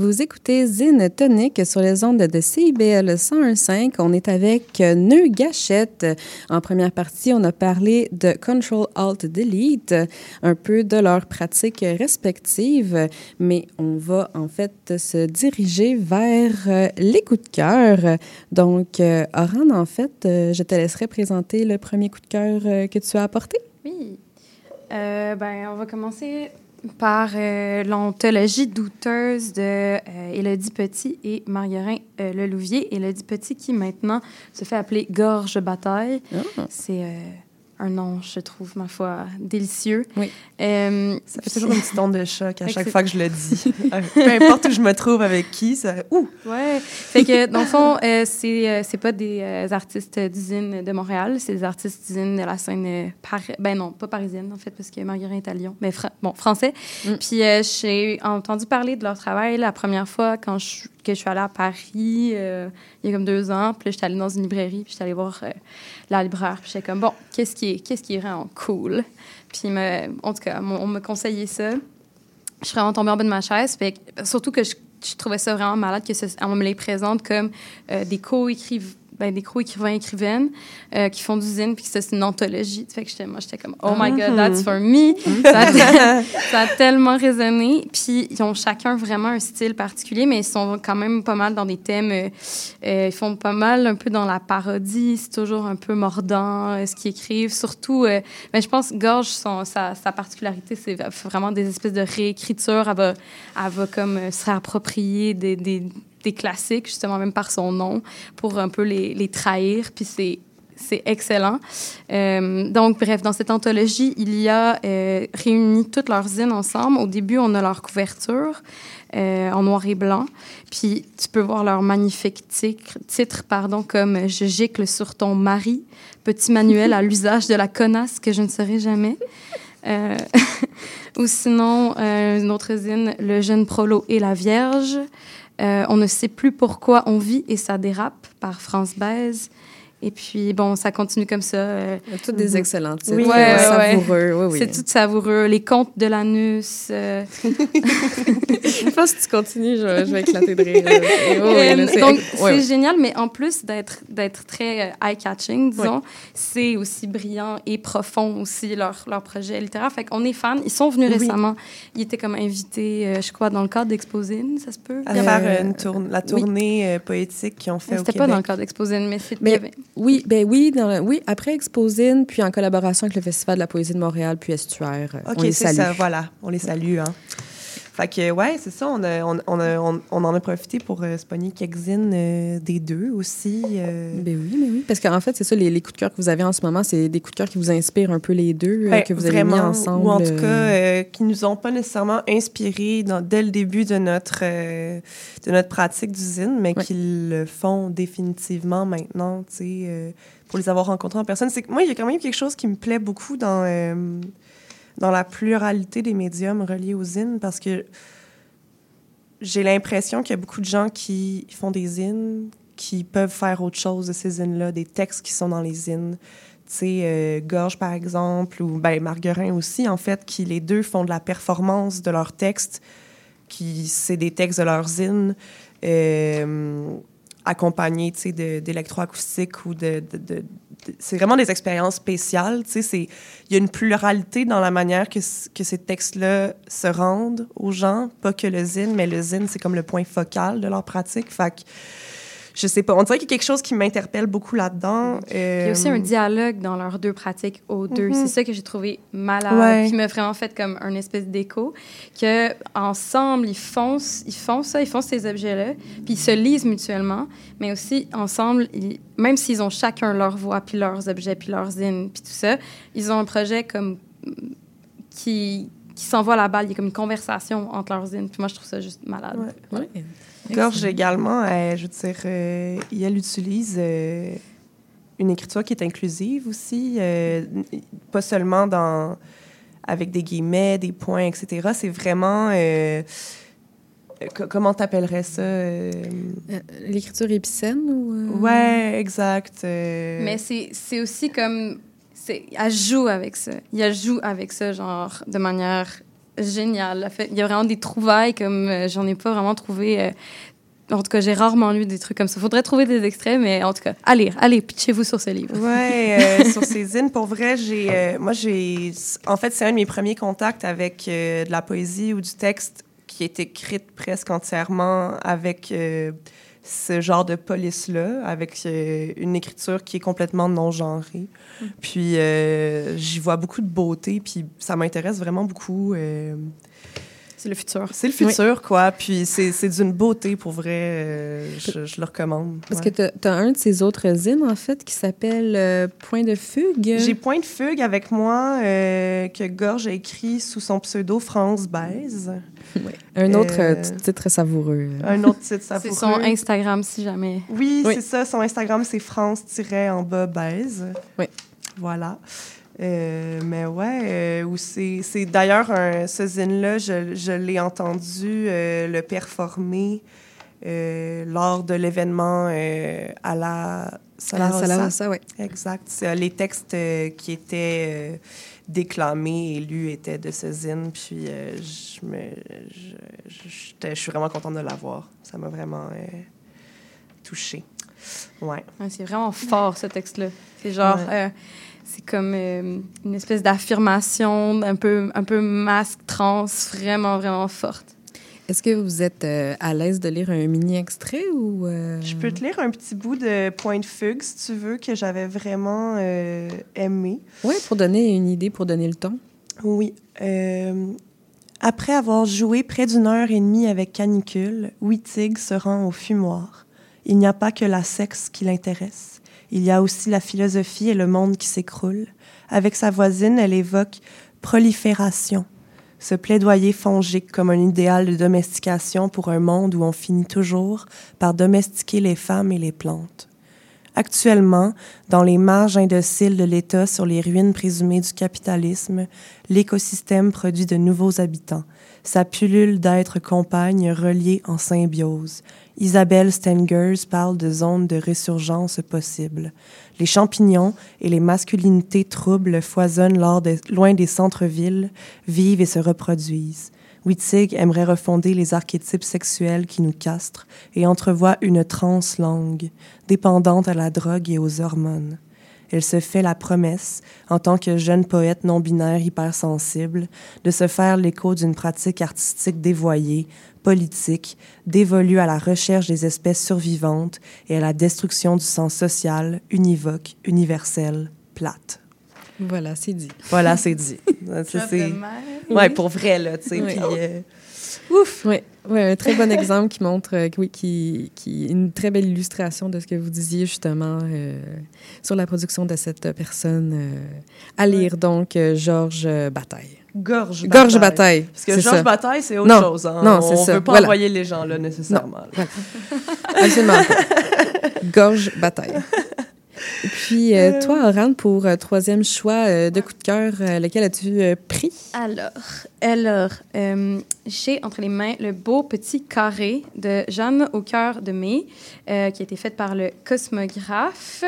Vous écoutez Zine Tonic sur les ondes de CIBL 101.5. On est avec Nœud Gachette. En première partie, on a parlé de Control Alt Delete, un peu de leurs pratiques respectives, mais on va en fait se diriger vers euh, les coups de cœur. Donc, euh, Oran, en fait, euh, je te laisserai présenter le premier coup de cœur que tu as apporté. Oui. Euh, ben, on va commencer par euh, l'anthologie douteuse de euh, Élodie Petit et Marguerin euh, Lelouvier. Élodie Petit qui maintenant se fait appeler Gorge Bataille. C'est euh, un nom, je trouve, ma foi, délicieux. Oui. Ça fait toujours une petite onde de choc à chaque fois que je le dis. (laughs) Euh, Peu importe où je me trouve avec qui, ça. Ouh! Ouais. Fait que, dans le fond, euh, c'est, euh, c'est pas des euh, artistes d'usine de Montréal, c'est des artistes d'usine de la scène. euh, par... Ben non, pas parisienne, en fait, parce que Marguerite est à Lyon, mais fra- bon, français. Puis euh, j'ai entendu parler de leur travail la première fois quand je, que je suis allée à Paris, euh, il y a comme deux ans. Puis là, j'étais allée dans une librairie, puis j'étais allée voir euh, la libraire. Puis j'étais comme, bon, qu'est-ce qui est, qu'est-ce qui est vraiment cool? Puis, en tout cas, on, me conseillait ça. je suis vraiment tombée en bas de ma chaise. Fait surtout que je, je trouvais ça vraiment malade que ce- on me les présente comme euh, des co-écrivains. Ben, des co-écrivains écrivaines euh, qui font du zine puis que c'est une anthologie. Que moi j'étais comme oh my god that's for me. (laughs) Ça, a, tellement résonné. Puis ils ont chacun vraiment un style particulier mais ils sont quand même pas mal dans des thèmes euh, euh, ils font pas mal un peu dans la parodie c'est toujours un peu mordant ce qu'ils écrivent. Surtout euh, ben, je pense Gorge sa, particularité c'est vraiment des espèces de réécriture. Elle va, elle va comme se réapproprier des, des classiques justement même par son nom pour un peu les, les trahir puis c'est c'est excellent. Euh, donc, bref, dans cette anthologie, il y a euh, réuni toutes leurs zines ensemble. Au début, on a leur couverture euh, en noir et blanc. Puis, tu peux voir leur magnifique titre, titre pardon, comme Je gicle sur ton mari, petit manuel à (laughs) l'usage de la connasse que je ne serai jamais. Euh, (laughs) ou sinon, une autre zine, Le jeune prolo et la Vierge. Euh, on ne sait plus pourquoi on vit et ça dérape par France Baise. Et puis, bon, ça continue comme ça. euh, Toutes des excellents titres. Oui, ouais, ouais. savoureux. Oui, oui. C'est tout savoureux. Les contes de l'anus. euh, Je pense que si tu continues, je, je vais éclater de rire. Et (laughs) oui, oui, là, Euh, c'est- donc, ouais, c'est génial, mais en plus d'être d'être très euh, eye-catching, disons, c'est aussi brillant et profond aussi leur, leur projet littéraire. Fait qu'on est fans. Ils sont venus Oui. récemment. Ils étaient comme invités, euh, je crois, dans le cadre d'Exposine, ça se peut? À faire une tourne- la tournée poétique qu'ils ont fait au C'était pas dans le cadre d'Exposine, mais c'était... Oui, ben oui, dans le- oui, après Exposine, puis en collaboration avec le Festival de la poésie de Montréal, puis Estuaire. euh, OK, c'est ça, voilà. On les salue, hein. Fait que, ouais, c'est ça. On, a- on, on, a- on- on en a profité pour euh, se pogner quelques zines euh, des deux aussi. euh. Ben oui, mais oui. Parce qu'en fait, c'est ça, les, les coups de cœur que vous avez en ce moment, c'est des coups de cœur qui vous inspirent un peu les deux, euh, Ben, que vous avez mis ensemble. Ou en tout euh, cas, qui nous ont pas nécessairement inspirés dans- dès le début de notre, de notre pratique d'usine, mais Ouais. qui le font définitivement maintenant, tu sais, pour les avoir rencontrés en personne. C'est que moi, il y a quand même quelque chose qui me plaît beaucoup dans, dans la pluralité des médiums reliés aux zines, parce que j'ai l'impression qu'il y a beaucoup de gens qui font des zines qui peuvent faire autre chose de ces zines-là, des textes qui sont dans les zines. Tu sais, euh, Gorge, par exemple, ou ben, Marguerin aussi, en fait, qui les deux font de la performance de leurs textes, qui c'est des textes de leurs zines, euh, de- d'électroacoustique ou de... de- de- de- c'est vraiment des expériences spéciales. Il y a une pluralité dans la manière que, que ces textes-là se rendent aux gens, pas que le zine, mais le zine, c'est comme le point focal de leur pratique, fait que je sais pas, on dirait qu'il y a quelque chose qui m'interpelle beaucoup là-dedans. Il y a aussi Euh, un dialogue dans leurs deux pratiques aux deux. Mhm. C'est ça que j'ai trouvé malade, Ouais. qui m'a vraiment fait comme un espèce d'écho, que ensemble ils font, ils font ça, ils font ces objets-là, puis ils se lisent mutuellement, mais aussi ensemble, ils- même s'ils ont chacun leur voix, puis leurs objets, puis leurs zines, puis tout ça, ils ont un projet comme qui qui s'envoie la balle. Il y a comme une conversation entre leurs zines. Puis moi, je trouve ça juste malade. Ouais. Gorge également, euh, je veux dire, euh, elle utilise euh, une écriture qui est inclusive aussi, euh, pas seulement dans avec des guillemets, des points, etc. C'est vraiment euh, co- comment t'appellerais ça euh, L'écriture épicène ou. euh? Ouais, exact. euh, Mais c'est c'est aussi comme. c'est- Elle joue avec ça. Elle joue avec ça, genre, de manière fait- Il y a vraiment des trouvailles comme euh, j'en ai pas vraiment trouvé. euh, en tout cas, j'ai rarement lu des trucs comme ça. Faudrait trouver des extraits, mais en tout cas, allez, allez, pitchez-vous sur ce livre. Ouais, euh, (laughs) sur ces zines, pour vrai, j'ai, euh, moi, j'ai, en fait, c'est un de mes premiers contacts avec euh, de la poésie ou du texte qui est écrite presque entièrement avec ce genre de police-là, avec euh, une écriture qui est complètement non-genrée. Puis, euh, j'y vois beaucoup de beauté, puis ça m'intéresse vraiment beaucoup. C'est le futur. C'est le futur, quoi. Puis, c'est, c'est d'une beauté, pour vrai. euh, je, je le recommande. Parce que tu as un de ces autres zines, en fait, qui s'appelle euh, Point de fugue. J'ai Point de fugue avec moi euh, que Gorge a écrit sous son pseudo France Baise. (laughs) Un autre titre savoureux. Un autre titre savoureux. C'est son Instagram, si jamais. Oui, Oui. c'est ça. Son Instagram, c'est France-en bas baise. Oui. Voilà. Euh, mais ouais, euh, c'est, c'est d'ailleurs ce zine-là, je, je l'ai entendu euh, le performer euh, lors de l'événement euh, à la Sala À la Sala Rossa. Rossa, ouais. Exact. Les textes euh, qui étaient euh, déclamé et lu était de ce zine. Puis euh, je, me, je, je- j'étais- je suis vraiment contente de l'avoir. Ça m'a vraiment euh, touchée. Ouais. Ouais, c'est vraiment fort, ce texte-là. C'est genre... Ouais. C'est comme euh, une espèce d'affirmation un peu, un peu masque, trans, vraiment, vraiment forte. Est-ce que vous êtes euh, à l'aise de lire un mini-extrait ou... euh, Je peux te lire un petit bout de Point de Fugue, si tu veux, que j'avais vraiment euh, aimé. Oui, pour donner une idée, pour donner le ton. Oui. Euh, après avoir joué près d'une heure et demie avec Canicule, Wittig se rend au fumoir. Il n'y a pas que la sexe qui l'intéresse. Il y a aussi la philosophie et le monde qui s'écroule. Avec sa voisine, elle évoque prolifération. Ce plaidoyer fongique comme un idéal de domestication pour un monde où on finit toujours par domestiquer les femmes et les plantes. Actuellement, dans les marges indociles de l'État sur les ruines présumées du capitalisme, l'écosystème produit de nouveaux habitants. Sa pullule d'êtres compagnes reliés en symbiose. Isabelle Stengers parle de zones de résurgence possibles. Les champignons et les masculinités troubles foisonnent loin des centres-villes, vivent et se reproduisent. Wittig aimerait refonder les archétypes sexuels qui nous castrent et entrevoit une transe langue, dépendante à la drogue et aux hormones. Elle se fait la promesse, en tant que jeune poète non-binaire hypersensible, de se faire l'écho d'une pratique artistique dévoyée, politique, dévolue à la recherche des espèces survivantes et à la destruction du sens social, univoque, universel, plate. Voilà, c'est dit. Voilà, c'est dit. (laughs) C'est-. Ouais, Oui. pour vrai, là, tu sais. Oui. puis, euh, Ouf! Oui, ouais, un très bon exemple qui montre, euh, oui, qui, qui une très belle illustration de ce que vous disiez justement euh, sur la production de cette personne. euh, à lire donc euh, Georges Bataille. Gorge Gorge Bataille. Parce que ça. Bataille, c'est autre Non, chose. Hein. Non, On c'est ça. veut pas Voilà. envoyer les gens là nécessairement. Non, voilà. Absolument pas. Gorge Bataille. Et puis, euh, toi, Oran, pour euh, troisième choix euh, de coup de cœur, euh, lequel as-tu euh, pris? Alors, alors euh, j'ai entre les mains le beau petit carré de Jeanne au cœur de mai, euh, qui a été fait par le Cosmographe,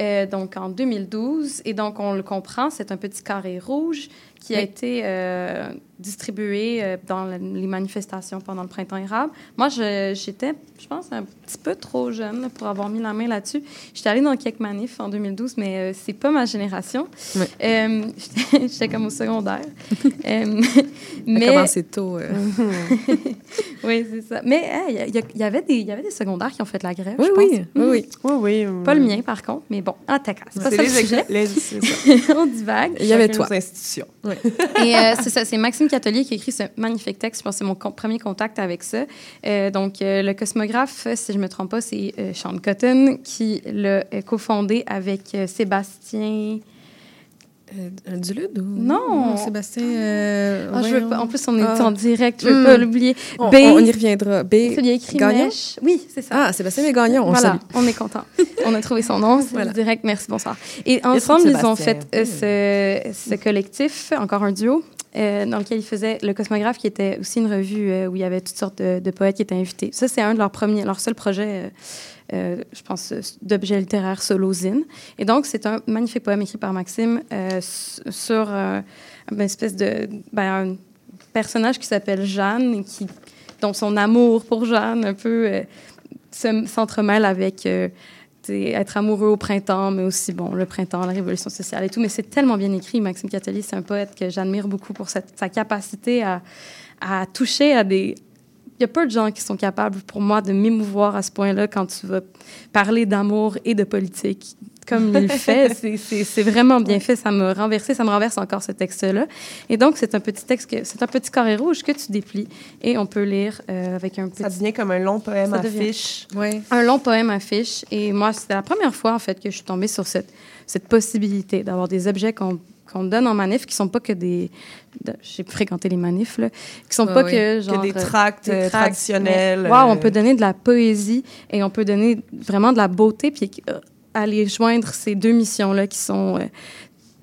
euh, donc en 2012. Et donc, on le comprend, c'est un petit carré rouge qui a été euh, distribué euh, dans les manifestations pendant le printemps érable. Moi, je- j'étais, je pense, un petit peu trop jeune pour avoir mis la main là-dessus. J'étais allée dans quelques manifs en 2012, mais euh, c'est pas ma génération. Oui. Euh, J'étais (laughs) j'étais comme au secondaire. (laughs) Euh, Mais... commencé tôt. euh. (laughs) oui, c'est ça. Mais hey, il y, avait des, il y avait des secondaires qui ont fait la grève, Oui, je oui, pense. oui, oui. Oui, oui. Pas le mien, par contre, mais bon, en ta c'est pas C'est ça le les, sujet. ex- les- c'est ça. On divague. Il y avait toi. institutions. Et euh, c'est ça, c'est Maxime Catelier qui écrit ce magnifique texte. Je pense que c'est mon premier contact avec ça. Euh, donc, euh, le cosmographe, si je ne me trompe pas, c'est euh, Sean Cotton qui l'a euh, cofondé avec Sébastien. Euh, Dulude ou... Non. Sébastien. euh, Ah, je veux voyons. pas- en plus, on est Ah. en direct, je ne veux Hmm. pas l'oublier. On, B. on y reviendra. B. A écrit Gagnon? Mèche. Oui, c'est ça. Ah, Sébastien Gagnon, on voilà, salue. on est content. on a trouvé son nom, (laughs) c'est Voilà. direct. Merci, bonsoir. Et ensemble, ils ont fait euh, ce, ce collectif, encore un duo, euh, dans lequel ils faisaient le Cosmographe, qui était aussi une revue euh, où il y avait toutes sortes de, poètes qui étaient invités. Ça, c'est un de leurs premiers, leur seul projet, euh, je pense, d'objet littéraire solo-zine. Et donc, c'est un magnifique poème écrit par Maxime sur une espèce de... Ben, un personnage qui s'appelle Jeanne, dont son amour pour Jeanne un peu se- s'entremêle avec sais, être amoureux au printemps, mais aussi, bon, le printemps, la révolution sociale et tout. Mais c'est tellement bien écrit. Maxime Catelier, c'est un poète que j'admire beaucoup pour sa capacité à, à toucher à des... Il y a peu de gens qui sont capables, pour moi, de m'émouvoir à ce point-là quand tu vas parler d'amour et de politique. (laughs) Comme il le fait, c'est- vraiment bien fait. Ça me renversé, ça me renverse encore ce texte-là. Et donc, c'est un petit texte, que- c'est un petit carré rouge que tu déplies et on peut lire euh, avec un petit Ça devient comme un long poème Ça à devient- fiche. Ouais. un long poème affiche. Et moi, c'était la première fois, en fait, que je suis tombée sur cette, cette possibilité d'avoir des objets qu'on qu'on donne en manif qui sont pas que des... de- J'ai fréquenté les manifs, là. Qui sont Ouais, pas que, Que genre... des euh, tracts des euh, tracts, traditionnels. mais, wow, on peut donner de la poésie et on peut donner vraiment de la beauté, puis aller joindre ces deux missions-là qui sont... euh,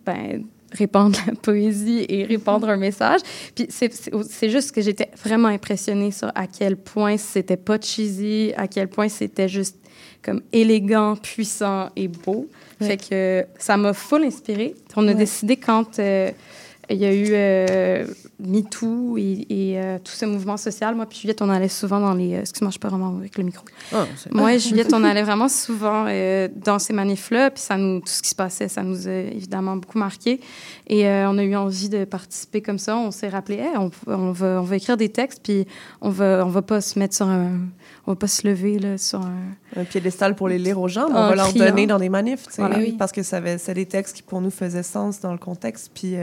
ben, répandre la poésie et répandre un message. Puis c'est- juste que j'étais vraiment impressionnée sur à quel point c'était pas cheesy, à quel point c'était juste comme élégant, puissant et beau. Ouais. Fait que ça m'a full inspirée. On a Ouais. décidé quand euh, il y a eu euh, MeToo et, et, euh, tout ce mouvement social, moi puis Juliette, on allait souvent dans les... Excuse-moi, je suis pas vraiment avec le micro. Ah, Moi et Juliette, on allait vraiment souvent euh, dans ces manifs-là, puis ça nous, tout ce qui se passait, ça nous a évidemment beaucoup marqué. Et euh, on a eu envie de participer comme ça. On s'est rappelé, Hey, on, on va, on va écrire des textes, puis on va, on va pas se mettre sur un, on va pas se lever là sur un. Un piédestal pour les lire aux gens, mais on va leur criant. donner dans des manifs, Voilà. Oui. parce que ça avait- c'est des textes qui pour nous faisaient sens dans le contexte, puis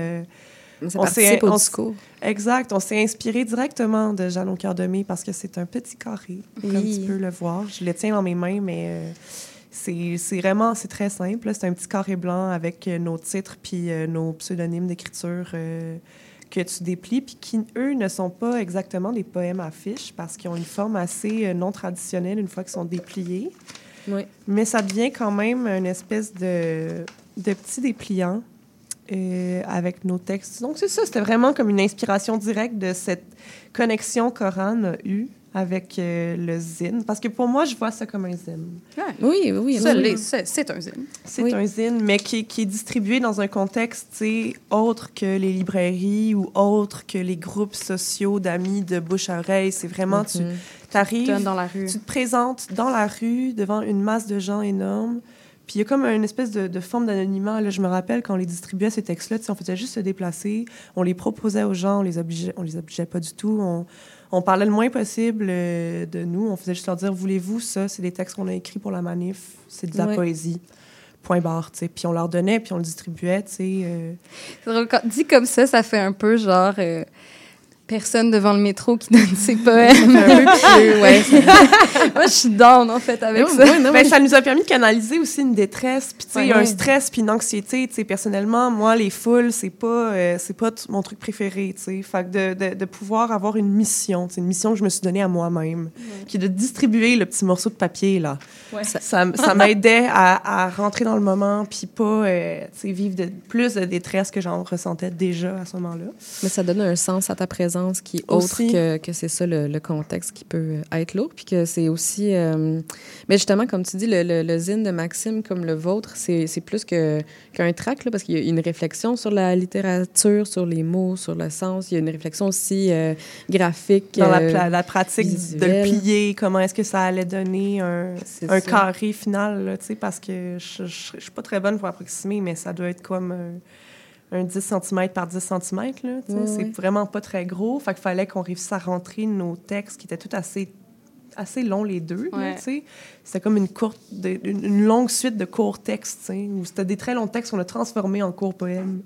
Ça on s'est- participe au discours. Exact, on s'est inspiré directement de Jeanne au cœur de mai parce que c'est un petit carré, comme tu peux le voir. Je le tiens dans mes mains, mais euh, c'est vraiment c'est très simple. C'est un petit carré blanc avec euh, nos titres puis euh, nos pseudonymes d'écriture euh, que tu déplies, puis qui, eux, ne sont pas exactement des poèmes à fiches parce qu'ils ont une forme assez non traditionnelle une fois qu'ils sont dépliés. Oui. Mais ça devient quand même une espèce de, de petit dépliant euh, avec nos textes. Donc, c'est ça, c'était vraiment comme une inspiration directe de cette connexion qu'Oran a eue avec euh, le zine. Parce que pour moi, je vois ça comme un zine. Oui, oui, l'est, c'est un zine. C'est Oui. un zine, mais qui, qui est distribué dans un contexte tu sais, autre que les librairies ou autre que les groupes sociaux d'amis de bouche à oreille. C'est vraiment, tu Mhm. arrives, Donne dans la rue. tu te présentes dans la rue devant une masse de gens énorme. Puis il y a comme une espèce de, de forme d'anonymat. Là, je me rappelle quand on les distribuait, ces textes-là, on faisait juste se déplacer. On les proposait aux gens, on les obligeait, on les obligeait pas du tout. On, on parlait le moins possible euh, de nous. On faisait juste leur dire, voulez-vous ça? C'est des textes qu'on a écrits pour la manif. C'est de la Ouais. poésie. Point barre, tu sais. Puis on leur donnait, puis on le distribuait, tu sais. euh. C'est drôle, quand- dit comme ça, ça fait un peu genre euh, personne devant le métro qui donne ses poèmes. (laughs) Un peu ouais. (laughs) Moi, je suis down en fait avec Non, ça. non, ben, ça nous a permis de canaliser aussi une détresse, puis tu sais, Ouais. un stress, puis une anxiété. Tu sais, personnellement, moi, les foules, c'est pas, euh, c'est pas t- mon truc préféré. Tu sais, fait que de, de, de pouvoir avoir une mission, c'est une mission que je me suis donnée à moi-même, qui est de distribuer le petit morceau de papier là. Ouais. Ça, ça m'aidait à, à rentrer dans le moment, puis pas, euh, tu sais, vivre de, plus de détresse que j'en ressentais déjà à ce moment-là. Mais ça donne un sens à ta présence qui est autre Aussi. que, que c'est ça le, le contexte qui peut euh, être lourd. Puis que c'est aussi. euh, Mais justement, comme tu dis, le, le, le zine de Maxime comme le vôtre, c'est plus qu'un tract, là, parce qu'il y a une réflexion sur la littérature, sur les mots, sur le sens. Il y a une réflexion aussi euh, graphique. Dans la, euh, pratique de le plier, comment est-ce que ça allait donner un, carré final, là, tu sais, parce que je, je suis pas très bonne pour approximer, mais ça doit être comme un, un 10 cm par 10 cm, là, c'est vraiment pas très gros, fait qu'il fallait qu'on réussisse à rentrer nos textes qui étaient tout assez assez longs les deux, Ouais. C'était comme une courte, de- une, longue suite de courts textes, c'était des très longs textes qu'on a transformés en courts poèmes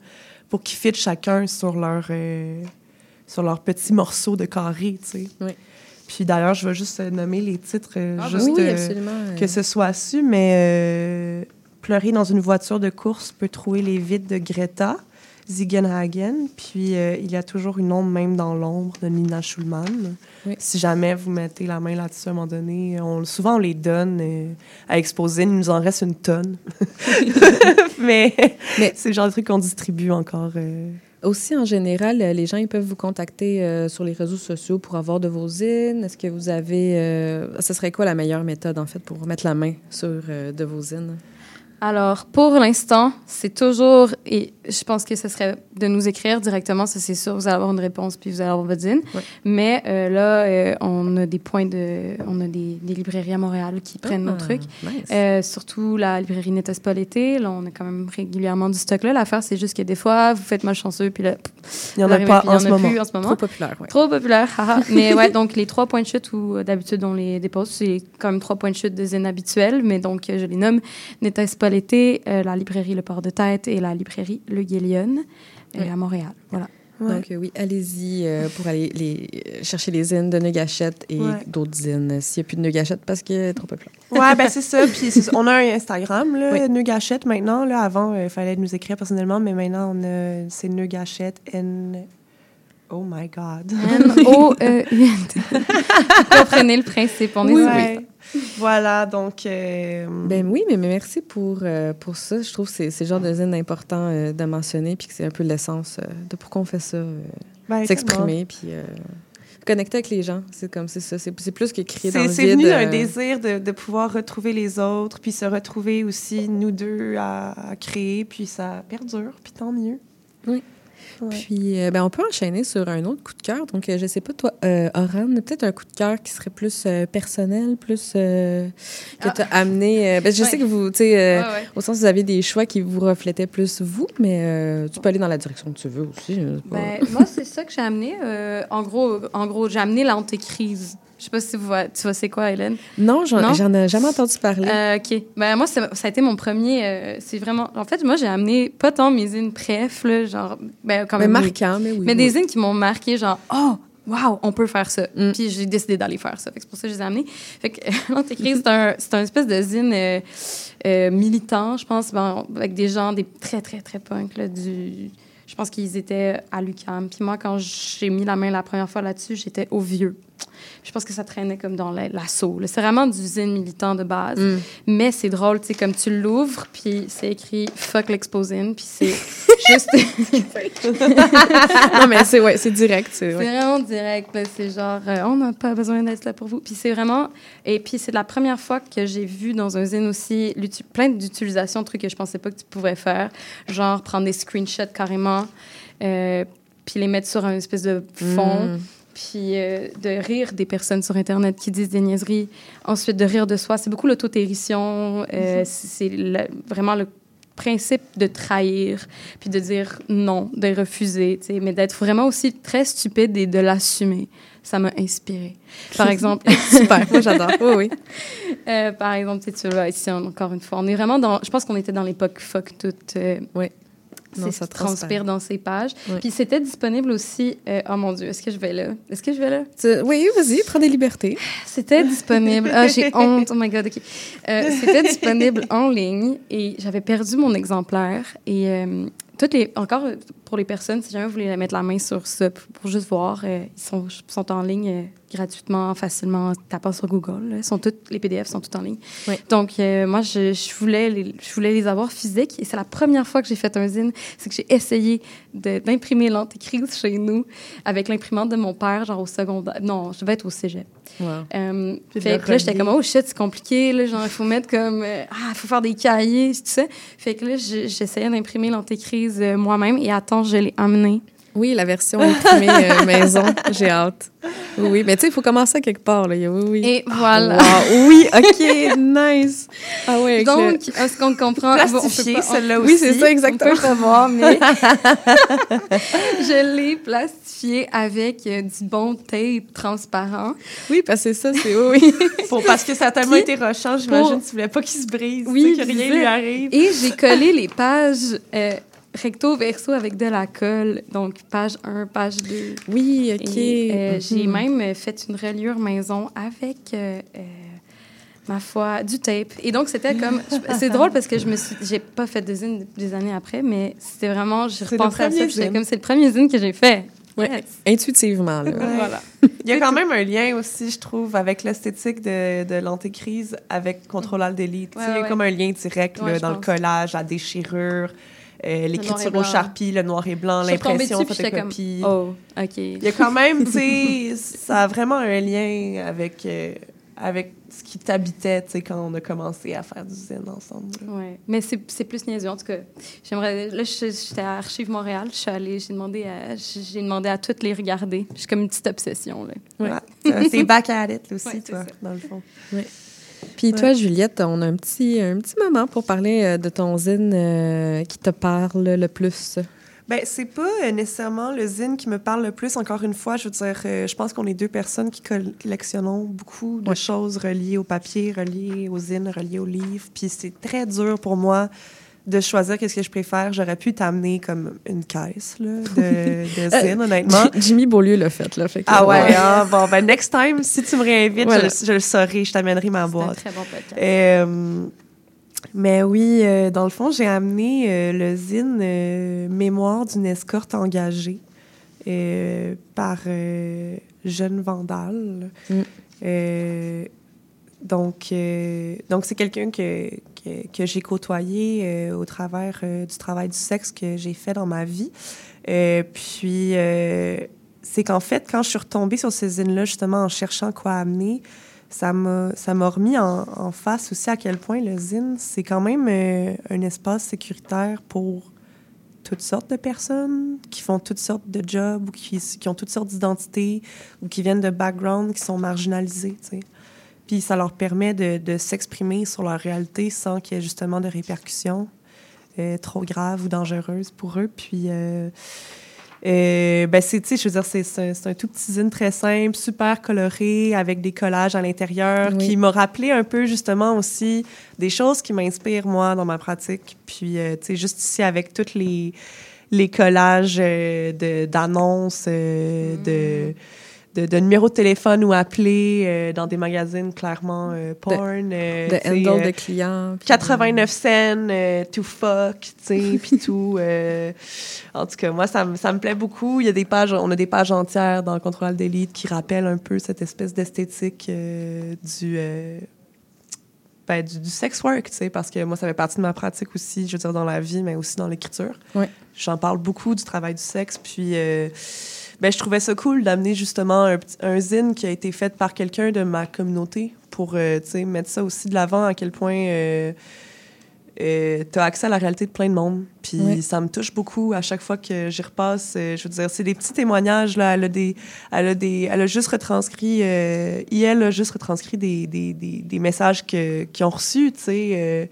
pour qu'ils fitent chacun sur leur, euh, sur leur petit morceau de carré. Oui. Puis d'ailleurs, je vais juste euh, nommer les titres, euh, Ah, ben juste oui, euh, que ce soit su, mais Pleurer dans une voiture de course peut trouver les vides de Greta Ziegenhagen. Puis euh, il y a toujours une ombre même dans l'ombre de Nina Schulman. Oui. Si jamais vous mettez la main là-dessus à un moment donné, on, souvent on les donne euh, à exposer. Il nous en reste une tonne. (laughs) mais c'est le genre de truc qu'on distribue encore. euh, Aussi, en général, les gens ils peuvent vous contacter sur les réseaux sociaux pour avoir de vos zines. Est-ce que vous avez... ce serait quoi la meilleure méthode, en fait, pour mettre la main sur de vos zines? Alors, pour l'instant, c'est toujours, et je pense que ce serait de nous écrire directement, ça c'est sûr, vous allez avoir une réponse, puis vous allez avoir votre zine. Mais euh, là, euh, on a des points de, on a des, des librairies à Montréal qui prennent nos Ah, trucs. nice. Euh, surtout la librairie N'était pas l'été, là, on a quand même régulièrement du stock là. L'affaire, c'est juste que des fois, vous faites malchanceux, puis là, Il y en a pas en ce a moment. plus en ce moment. Trop populaire, ouais. Trop populaire, haha. (laughs) Mais ouais, donc les trois points de chute où d'habitude on les dépose, c'est quand même trois points de chute de zen habituels, mais donc je les nomme N'était-ce pas l'été, euh, la librairie Le Port de Tête et la librairie Le Guélion euh, Ouais. à Montréal. Voilà. Donc, euh, oui, allez-y euh, pour aller les, chercher les zines de Neugachette et Ouais. d'autres zines s'il n'y a plus de Neugachette parce qu'il est trop populaire. Ouais, ben c'est ça. Puis on a un Instagram, là, Oui. Maintenant. Là, avant, il fallait nous écrire personnellement, mais maintenant, on a, c'est Nœud Gâchette, N... Oh my God. N-O-E-U-N-T. (laughs) Vous comprenez le principe, on est Oui. Voilà, donc... euh, Ben oui, mais, mais merci pour, euh, pour ça. Je trouve que c'est c'est le genre de zine important euh, de mentionner, puis que c'est un peu l'essence euh, de pourquoi on fait ça. euh, Ben, S'exprimer, puis connecter avec les gens. C'est comme, c'est ça. C'est c'est plus que dans C'est le c'est vide. venu euh, d'un désir de, de pouvoir retrouver les autres, puis se retrouver aussi, nous deux, à, à créer, puis ça perdure, puis tant mieux. Oui. Puis, euh, ben, on peut enchaîner sur un autre coup de cœur. Donc, euh, je sais pas, toi, euh, Oran, peut-être un coup de cœur qui serait plus euh, personnel, plus que tu as amené. ben, je Ouais. sais que vous, tu sais, Ouais, ouais. au sens où vous avez des choix qui vous reflétaient plus vous, mais tu peux aller dans la direction que tu veux aussi. pas- Ben, moi, c'est ça que j'ai amené. en gros, en gros j'ai amené l'antécrise. Je sais pas si vous voyez, tu vois c'est quoi, Hélène? Non, j'en ai jamais entendu parler. Euh, OK. Ben, moi, ça a été mon premier... euh, c'est vraiment... En fait, moi, j'ai amené pas tant mes zines préf, là, genre... Ben, quand Mais même... marquant, mais oui, Mais oui. des zines qui m'ont marqué, genre, oh, wow, on peut faire ça. Puis j'ai décidé d'aller faire ça. C'est pour ça que je les ai amenés. Fait que (laughs) l'Antéchrist, c'est un, c'est un espèce de zine euh, euh, militant, je pense, ben, avec des gens, des très, très, très punk, là, du... Je pense qu'ils étaient à l'UQAM. Puis moi, quand j'ai mis la main la première fois là-dessus, j'étais au vieux. Je pense que ça traînait comme dans la- l'assaut. C'est vraiment du zine militant de base. Mm. Mais c'est drôle, tu sais, comme tu l'ouvres, puis c'est écrit « fuck l'exposine », puis c'est (laughs) juste... (laughs) non, mais c'est ouais, c'est direct. C'est ouais. vraiment direct. C'est genre, euh, on n'a pas besoin d'être là pour vous. Puis c'est vraiment. Et puis c'est la première fois que j'ai vu dans un zine aussi plein d'utilisations de trucs que je pensais pas que tu pouvais faire. Genre prendre des screenshots carrément, euh, puis les mettre sur un espèce de fond. Mm. Puis euh, de rire des personnes sur Internet qui disent des niaiseries. Ensuite, de rire de soi. C'est beaucoup l'autotérition. Euh, Mhm. C'est vraiment le principe de trahir, puis de dire non, de refuser, mais d'être vraiment aussi très stupide et de l'assumer. Ça m'a inspiré. Par (laughs) exemple. Super, moi, j'adore. (laughs) Oui, oui. Euh, par exemple, tu vois, ici, encore une fois, on est vraiment dans. Je pense qu'on était dans l'époque fuck tout. euh, oui. Non, ça transpire dans ces pages. Oui. Puis c'était disponible aussi. euh, oh mon Dieu, est-ce que je vais là? Est-ce que je vais là? Tu- Oui, vas-y, prends des libertés. (laughs) C'était disponible. Ah, j'ai (laughs) honte. Oh my God, OK. Euh, C'était disponible en ligne et j'avais perdu mon exemplaire. Et euh, toutes les, encore pour les personnes, si jamais vous voulez mettre la main sur ça pour, juste voir, ils sont, sont en ligne gratuitement, facilement, en tapant sur Google. là. Ils sont toutes, les PDF sont toutes en ligne. Oui. Donc, euh, moi, je, je voulais les, je voulais les avoir physiques. Et c'est la première fois que j'ai fait un zine. C'est que j'ai essayé d'imprimer l'antécrise chez nous avec l'imprimante de mon père, genre au secondaire. Non, je devais être au cégep. Wow. Euh, fait que là, j'étais comme, oh shit, c'est compliqué. Là, genre, il faut mettre comme, euh, ah, il faut faire des cahiers, tout ça. Fait que là, j'essayais d'imprimer l'antécrise euh, moi-même et attends, je l'ai amené. Oui, la version (laughs) imprimée euh, maison, j'ai hâte. Oui, oui, mais tu sais, il faut commencer à quelque part. Là. Il y a- Oui, oui. Et voilà. Wow, Oui, OK, nice. (laughs) Ah oui, avec Donc, est-ce qu'on comprend? Plastifié, On peut pas- on- celle-là Oui, aussi. c'est ça, exactement. On peut pas voir, mais (laughs) je l'ai plastifié avec euh, du bon tape transparent. Oui, parce que c'est ça, c'est oui, oui. Pour- parce que ça a tellement été rochant, j'imagine, pour- tu voulais pas qu'il se brise, Oui, tu sais, que rien lui arrive. Et j'ai collé les pages euh, recto verso avec de la colle. Donc, page 1, page 2. Oui, OK. Et, euh, J'ai Mhm. même euh, fait une reliure maison avec, euh, euh, ma foi, du tape. Et donc, c'était comme... (laughs) C'est drôle parce que je me suis... J'ai pas fait de zine des années après, mais c'était vraiment... Je repensais à ça, j'étais comme, c'est le premier zine que j'ai fait. Ouais, Yes. intuitivement. Là. Ouais. (laughs) Voilà. Il y a quand même un lien aussi, je trouve, avec l'esthétique de, de l'antécrise avec Control Alt Delete. Ouais, il y a comme un lien direct Ouais, là, dans le collage, la déchirure, euh, l'écriture au charpie, le noir et blanc, l'impression, j'étais comme, photocopie. oh, OK. Il y a quand même, tu sais, (laughs) ça a vraiment un lien avec, euh, avec ce qui t'habitait, tu sais, quand on a commencé à faire du zen ensemble. Ouais. Mais c'est c'est plus niaiseux. En tout cas, j'aimerais. Là, je- j'étais à Archives Montréal. Je suis allée, j'ai demandé à, j'ai demandé à toutes les regarder. J'ai comme une petite obsession, là. Ouais. Euh, C'est back at it (laughs) aussi, Ouais, toi, ça. dans le fond. Puis Ouais. toi, Juliette, on a un petit, un petit moment pour parler euh, de ton zine euh, qui te parle le plus. Ben, c'est pas euh, nécessairement le zine qui me parle le plus. Encore une fois, je veux dire, euh, je pense qu'on est deux personnes qui collectionnons beaucoup de choses reliées au papier, reliées aux zines, reliées aux livres. Puis c'est très dur pour moi de choisir qu'est-ce que je préfère. J'aurais pu t'amener comme une caisse là, de, de zines, honnêtement. Jimmy Beaulieu l'a fait, là. Fait que, Ah ouais, hein? bon, ben next time, si tu me réinvites, Voilà. je, le- je le saurai, je t'amènerai ma C'est un boîte. très bon podcast. Euh, mais oui, euh, dans le fond, j'ai amené euh, le zine euh, Mémoire d'une escorte engagée euh, par euh, Jeune Vandal. Mm. Euh, Donc, euh, donc c'est quelqu'un que, que, j'ai côtoyé euh, au travers euh, du travail du sexe que j'ai fait dans ma vie. Euh, puis, c'est qu'en fait, quand je suis retombée sur ces zines-là, justement, en cherchant quoi amener, ça m'a remis en, face aussi à quel point le zine, c'est quand même un espace sécuritaire pour toutes sortes de personnes qui font toutes sortes de jobs ou qui, ont toutes sortes d'identités ou qui viennent de backgrounds qui sont marginalisés. Puis ça leur permet de, de s'exprimer sur leur réalité sans qu'il y ait justement de répercussions euh, trop graves ou dangereuses pour eux. Puis, euh, euh, ben c'est, tu sais, je veux dire, c'est, un- tout petit zine très simple, super coloré, avec des collages à l'intérieur, Oui. qui m'a rappelé un peu justement aussi des choses qui m'inspirent, moi, dans ma pratique. Puis, euh, tu sais, juste ici, avec tous les, les collages euh, de, d'annonces, de, de, de numéros de téléphone ou appeler euh, dans des magazines clairement euh, porn. euh, de handle euh, de clients. puis- 89 cents, euh, to fuck, tu sais, (laughs) puis tout. euh, en tout cas, moi, ça, me- ça me plaît beaucoup. Il y a des pages, on a des pages entières dans Control d'élite qui rappellent un peu cette espèce d'esthétique euh, du, euh, ben, du, du sex work, tu sais, parce que moi, ça fait partie de ma pratique aussi, je veux dire, dans la vie, mais aussi dans l'écriture. Ouais. J'en parle beaucoup du travail du sexe, puis euh, ben, je trouvais ça cool d'amener justement un, un zine qui a été fait par quelqu'un de ma communauté pour, euh, mettre ça aussi de l'avant, à quel point euh, tu as accès à la réalité de plein de monde. Puis ça me touche beaucoup à chaque fois que j'y repasse. euh, je veux dire, c'est des petits témoignages. Là. Elle, a des, elle, a des, elle a juste retranscrit, euh, IL a juste retranscrit des, des, des, des messages que- qu'ils ont reçus, tu sais.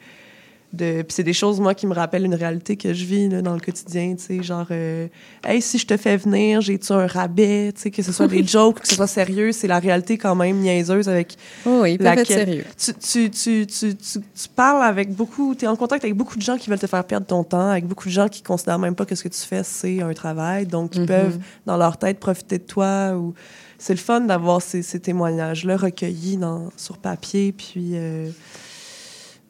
De- Puis c'est des choses, moi, qui me rappellent une réalité que je vis là, dans le quotidien, tu sais, genre, euh, hey, si je te fais venir, j'ai-tu un rabais, tu sais, que ce soit des (laughs) jokes, que ce soit sérieux, c'est la réalité quand même niaiseuse avec Oh oui, peuvent être laquelle- sérieux. Tu, tu, tu, tu, tu, tu parles avec beaucoup, tu es en contact avec beaucoup de gens qui veulent te faire perdre ton temps, avec beaucoup de gens qui considèrent même pas que ce que tu fais, c'est un travail, donc ils Mhm. peuvent, dans leur tête, profiter de toi. ou C'est le fun d'avoir ces, ces témoignages-là recueillis dans, sur papier, puis... euh,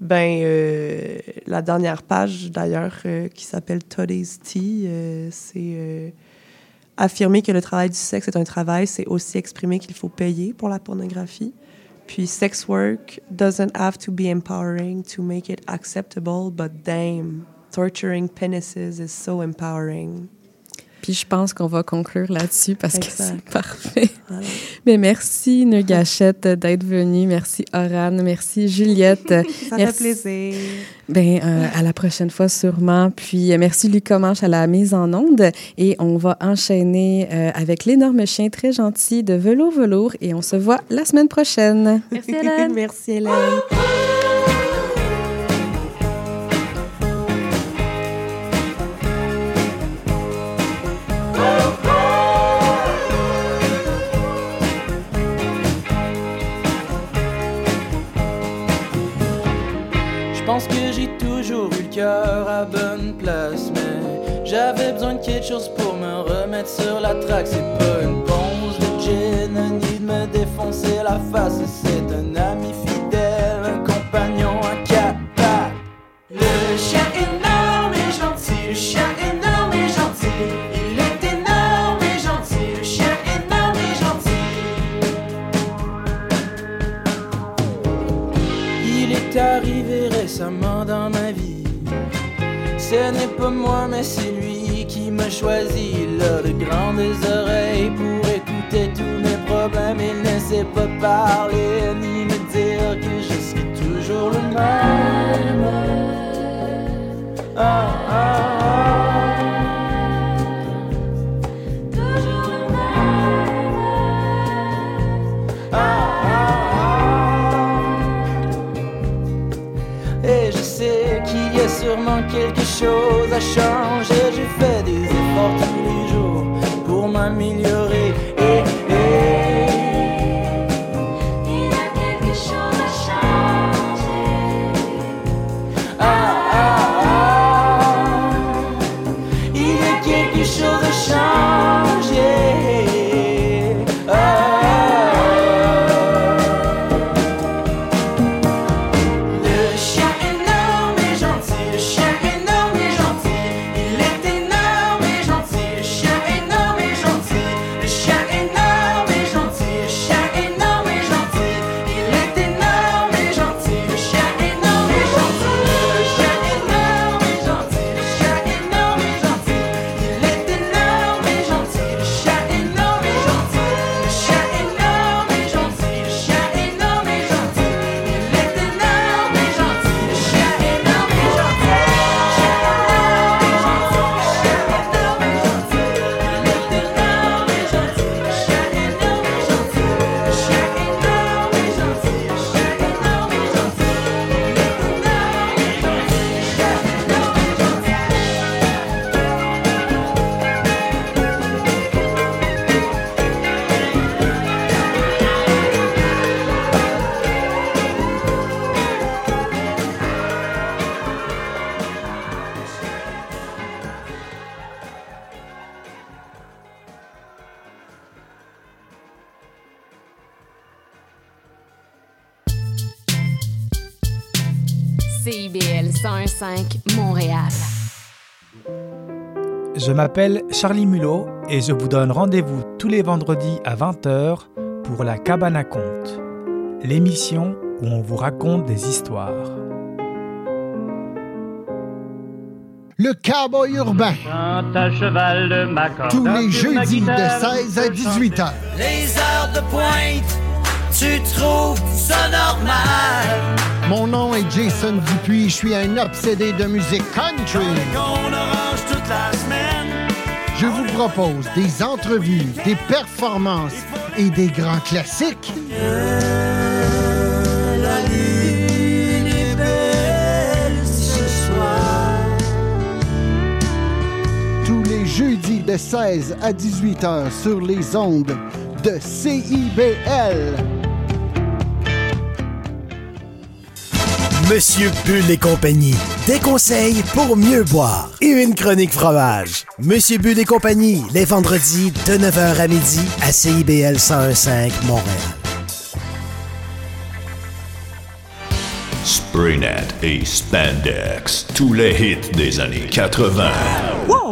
ben, euh, la dernière page, d'ailleurs, euh, qui s'appelle Today's Tea, euh, c'est affirmer que le travail du sexe est un travail, c'est aussi exprimer qu'il faut payer pour la pornographie. Puis, sex work doesn't have to be empowering to make it acceptable, but damn, torturing penises is so empowering. Puis je pense qu'on va conclure là-dessus parce que c'est parfait. Voilà. Mais merci, Neugachette, d'être venue. Merci, Oran. Merci, Juliette. (laughs) Ça Merci. fait plaisir. Ben, euh, à la prochaine fois, sûrement. Puis, euh, merci, Luc Comanche, à la mise en onde. Et on va enchaîner euh, avec l'énorme chien très gentil de Velours Velours. Et on se voit la semaine prochaine. Merci, Hélène. (laughs) Merci, Hélène. Cœur à bonne place, mais j'avais besoin de quelque chose pour me remettre sur la traque. C'est pas une ponce de gin, ni de me défoncer la face. C'est un ami fidèle, un compagnon pattes. Le chien énorme et gentil, le chien énorme et gentil. Il est énorme et gentil, le chien énorme et gentil. Il est arrivé récemment dans ma vie. Ce n'est pas moi, mais c'est lui qui m'a choisi. Il a de grandes oreilles pour écouter tous mes problèmes. Il ne sait pas parler ni me dire que je serai toujours le même. Ah, ah, ah. Sûrement quelque chose à changer. J'ai fait des efforts tous les jours pour m'améliorer. 101.5 Montréal. Je m'appelle Charlie Mulot et je vous donne rendez-vous tous les vendredis à 20h pour La Cabane à Conte, l'émission où on vous raconte des histoires. Le cowboy urbain. à cheval de Tous les jeudis de guitare, 16 à 18 heures. Les heures de pointe, tu trouves ça normal? Mon nom est Jason Dupuis, je suis un obsédé de musique country. Toute la semaine. Je vous propose des entrevues, des performances et des grands classiques. La lune est belle ce soir. Tous les jeudis de 16 à 18 heures sur les ondes de CIBL. Monsieur Bull et compagnie, des conseils pour mieux boire et une chronique fromage. Monsieur Bull et compagnie, les vendredis de 9h à midi à CIBL 1015 Montréal. Spraynet et Spandex, tous les hits des années 80. Wow,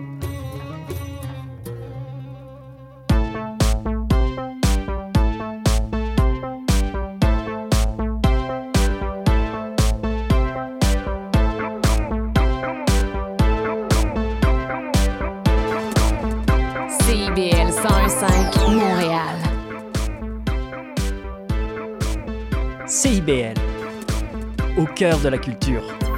de la culture.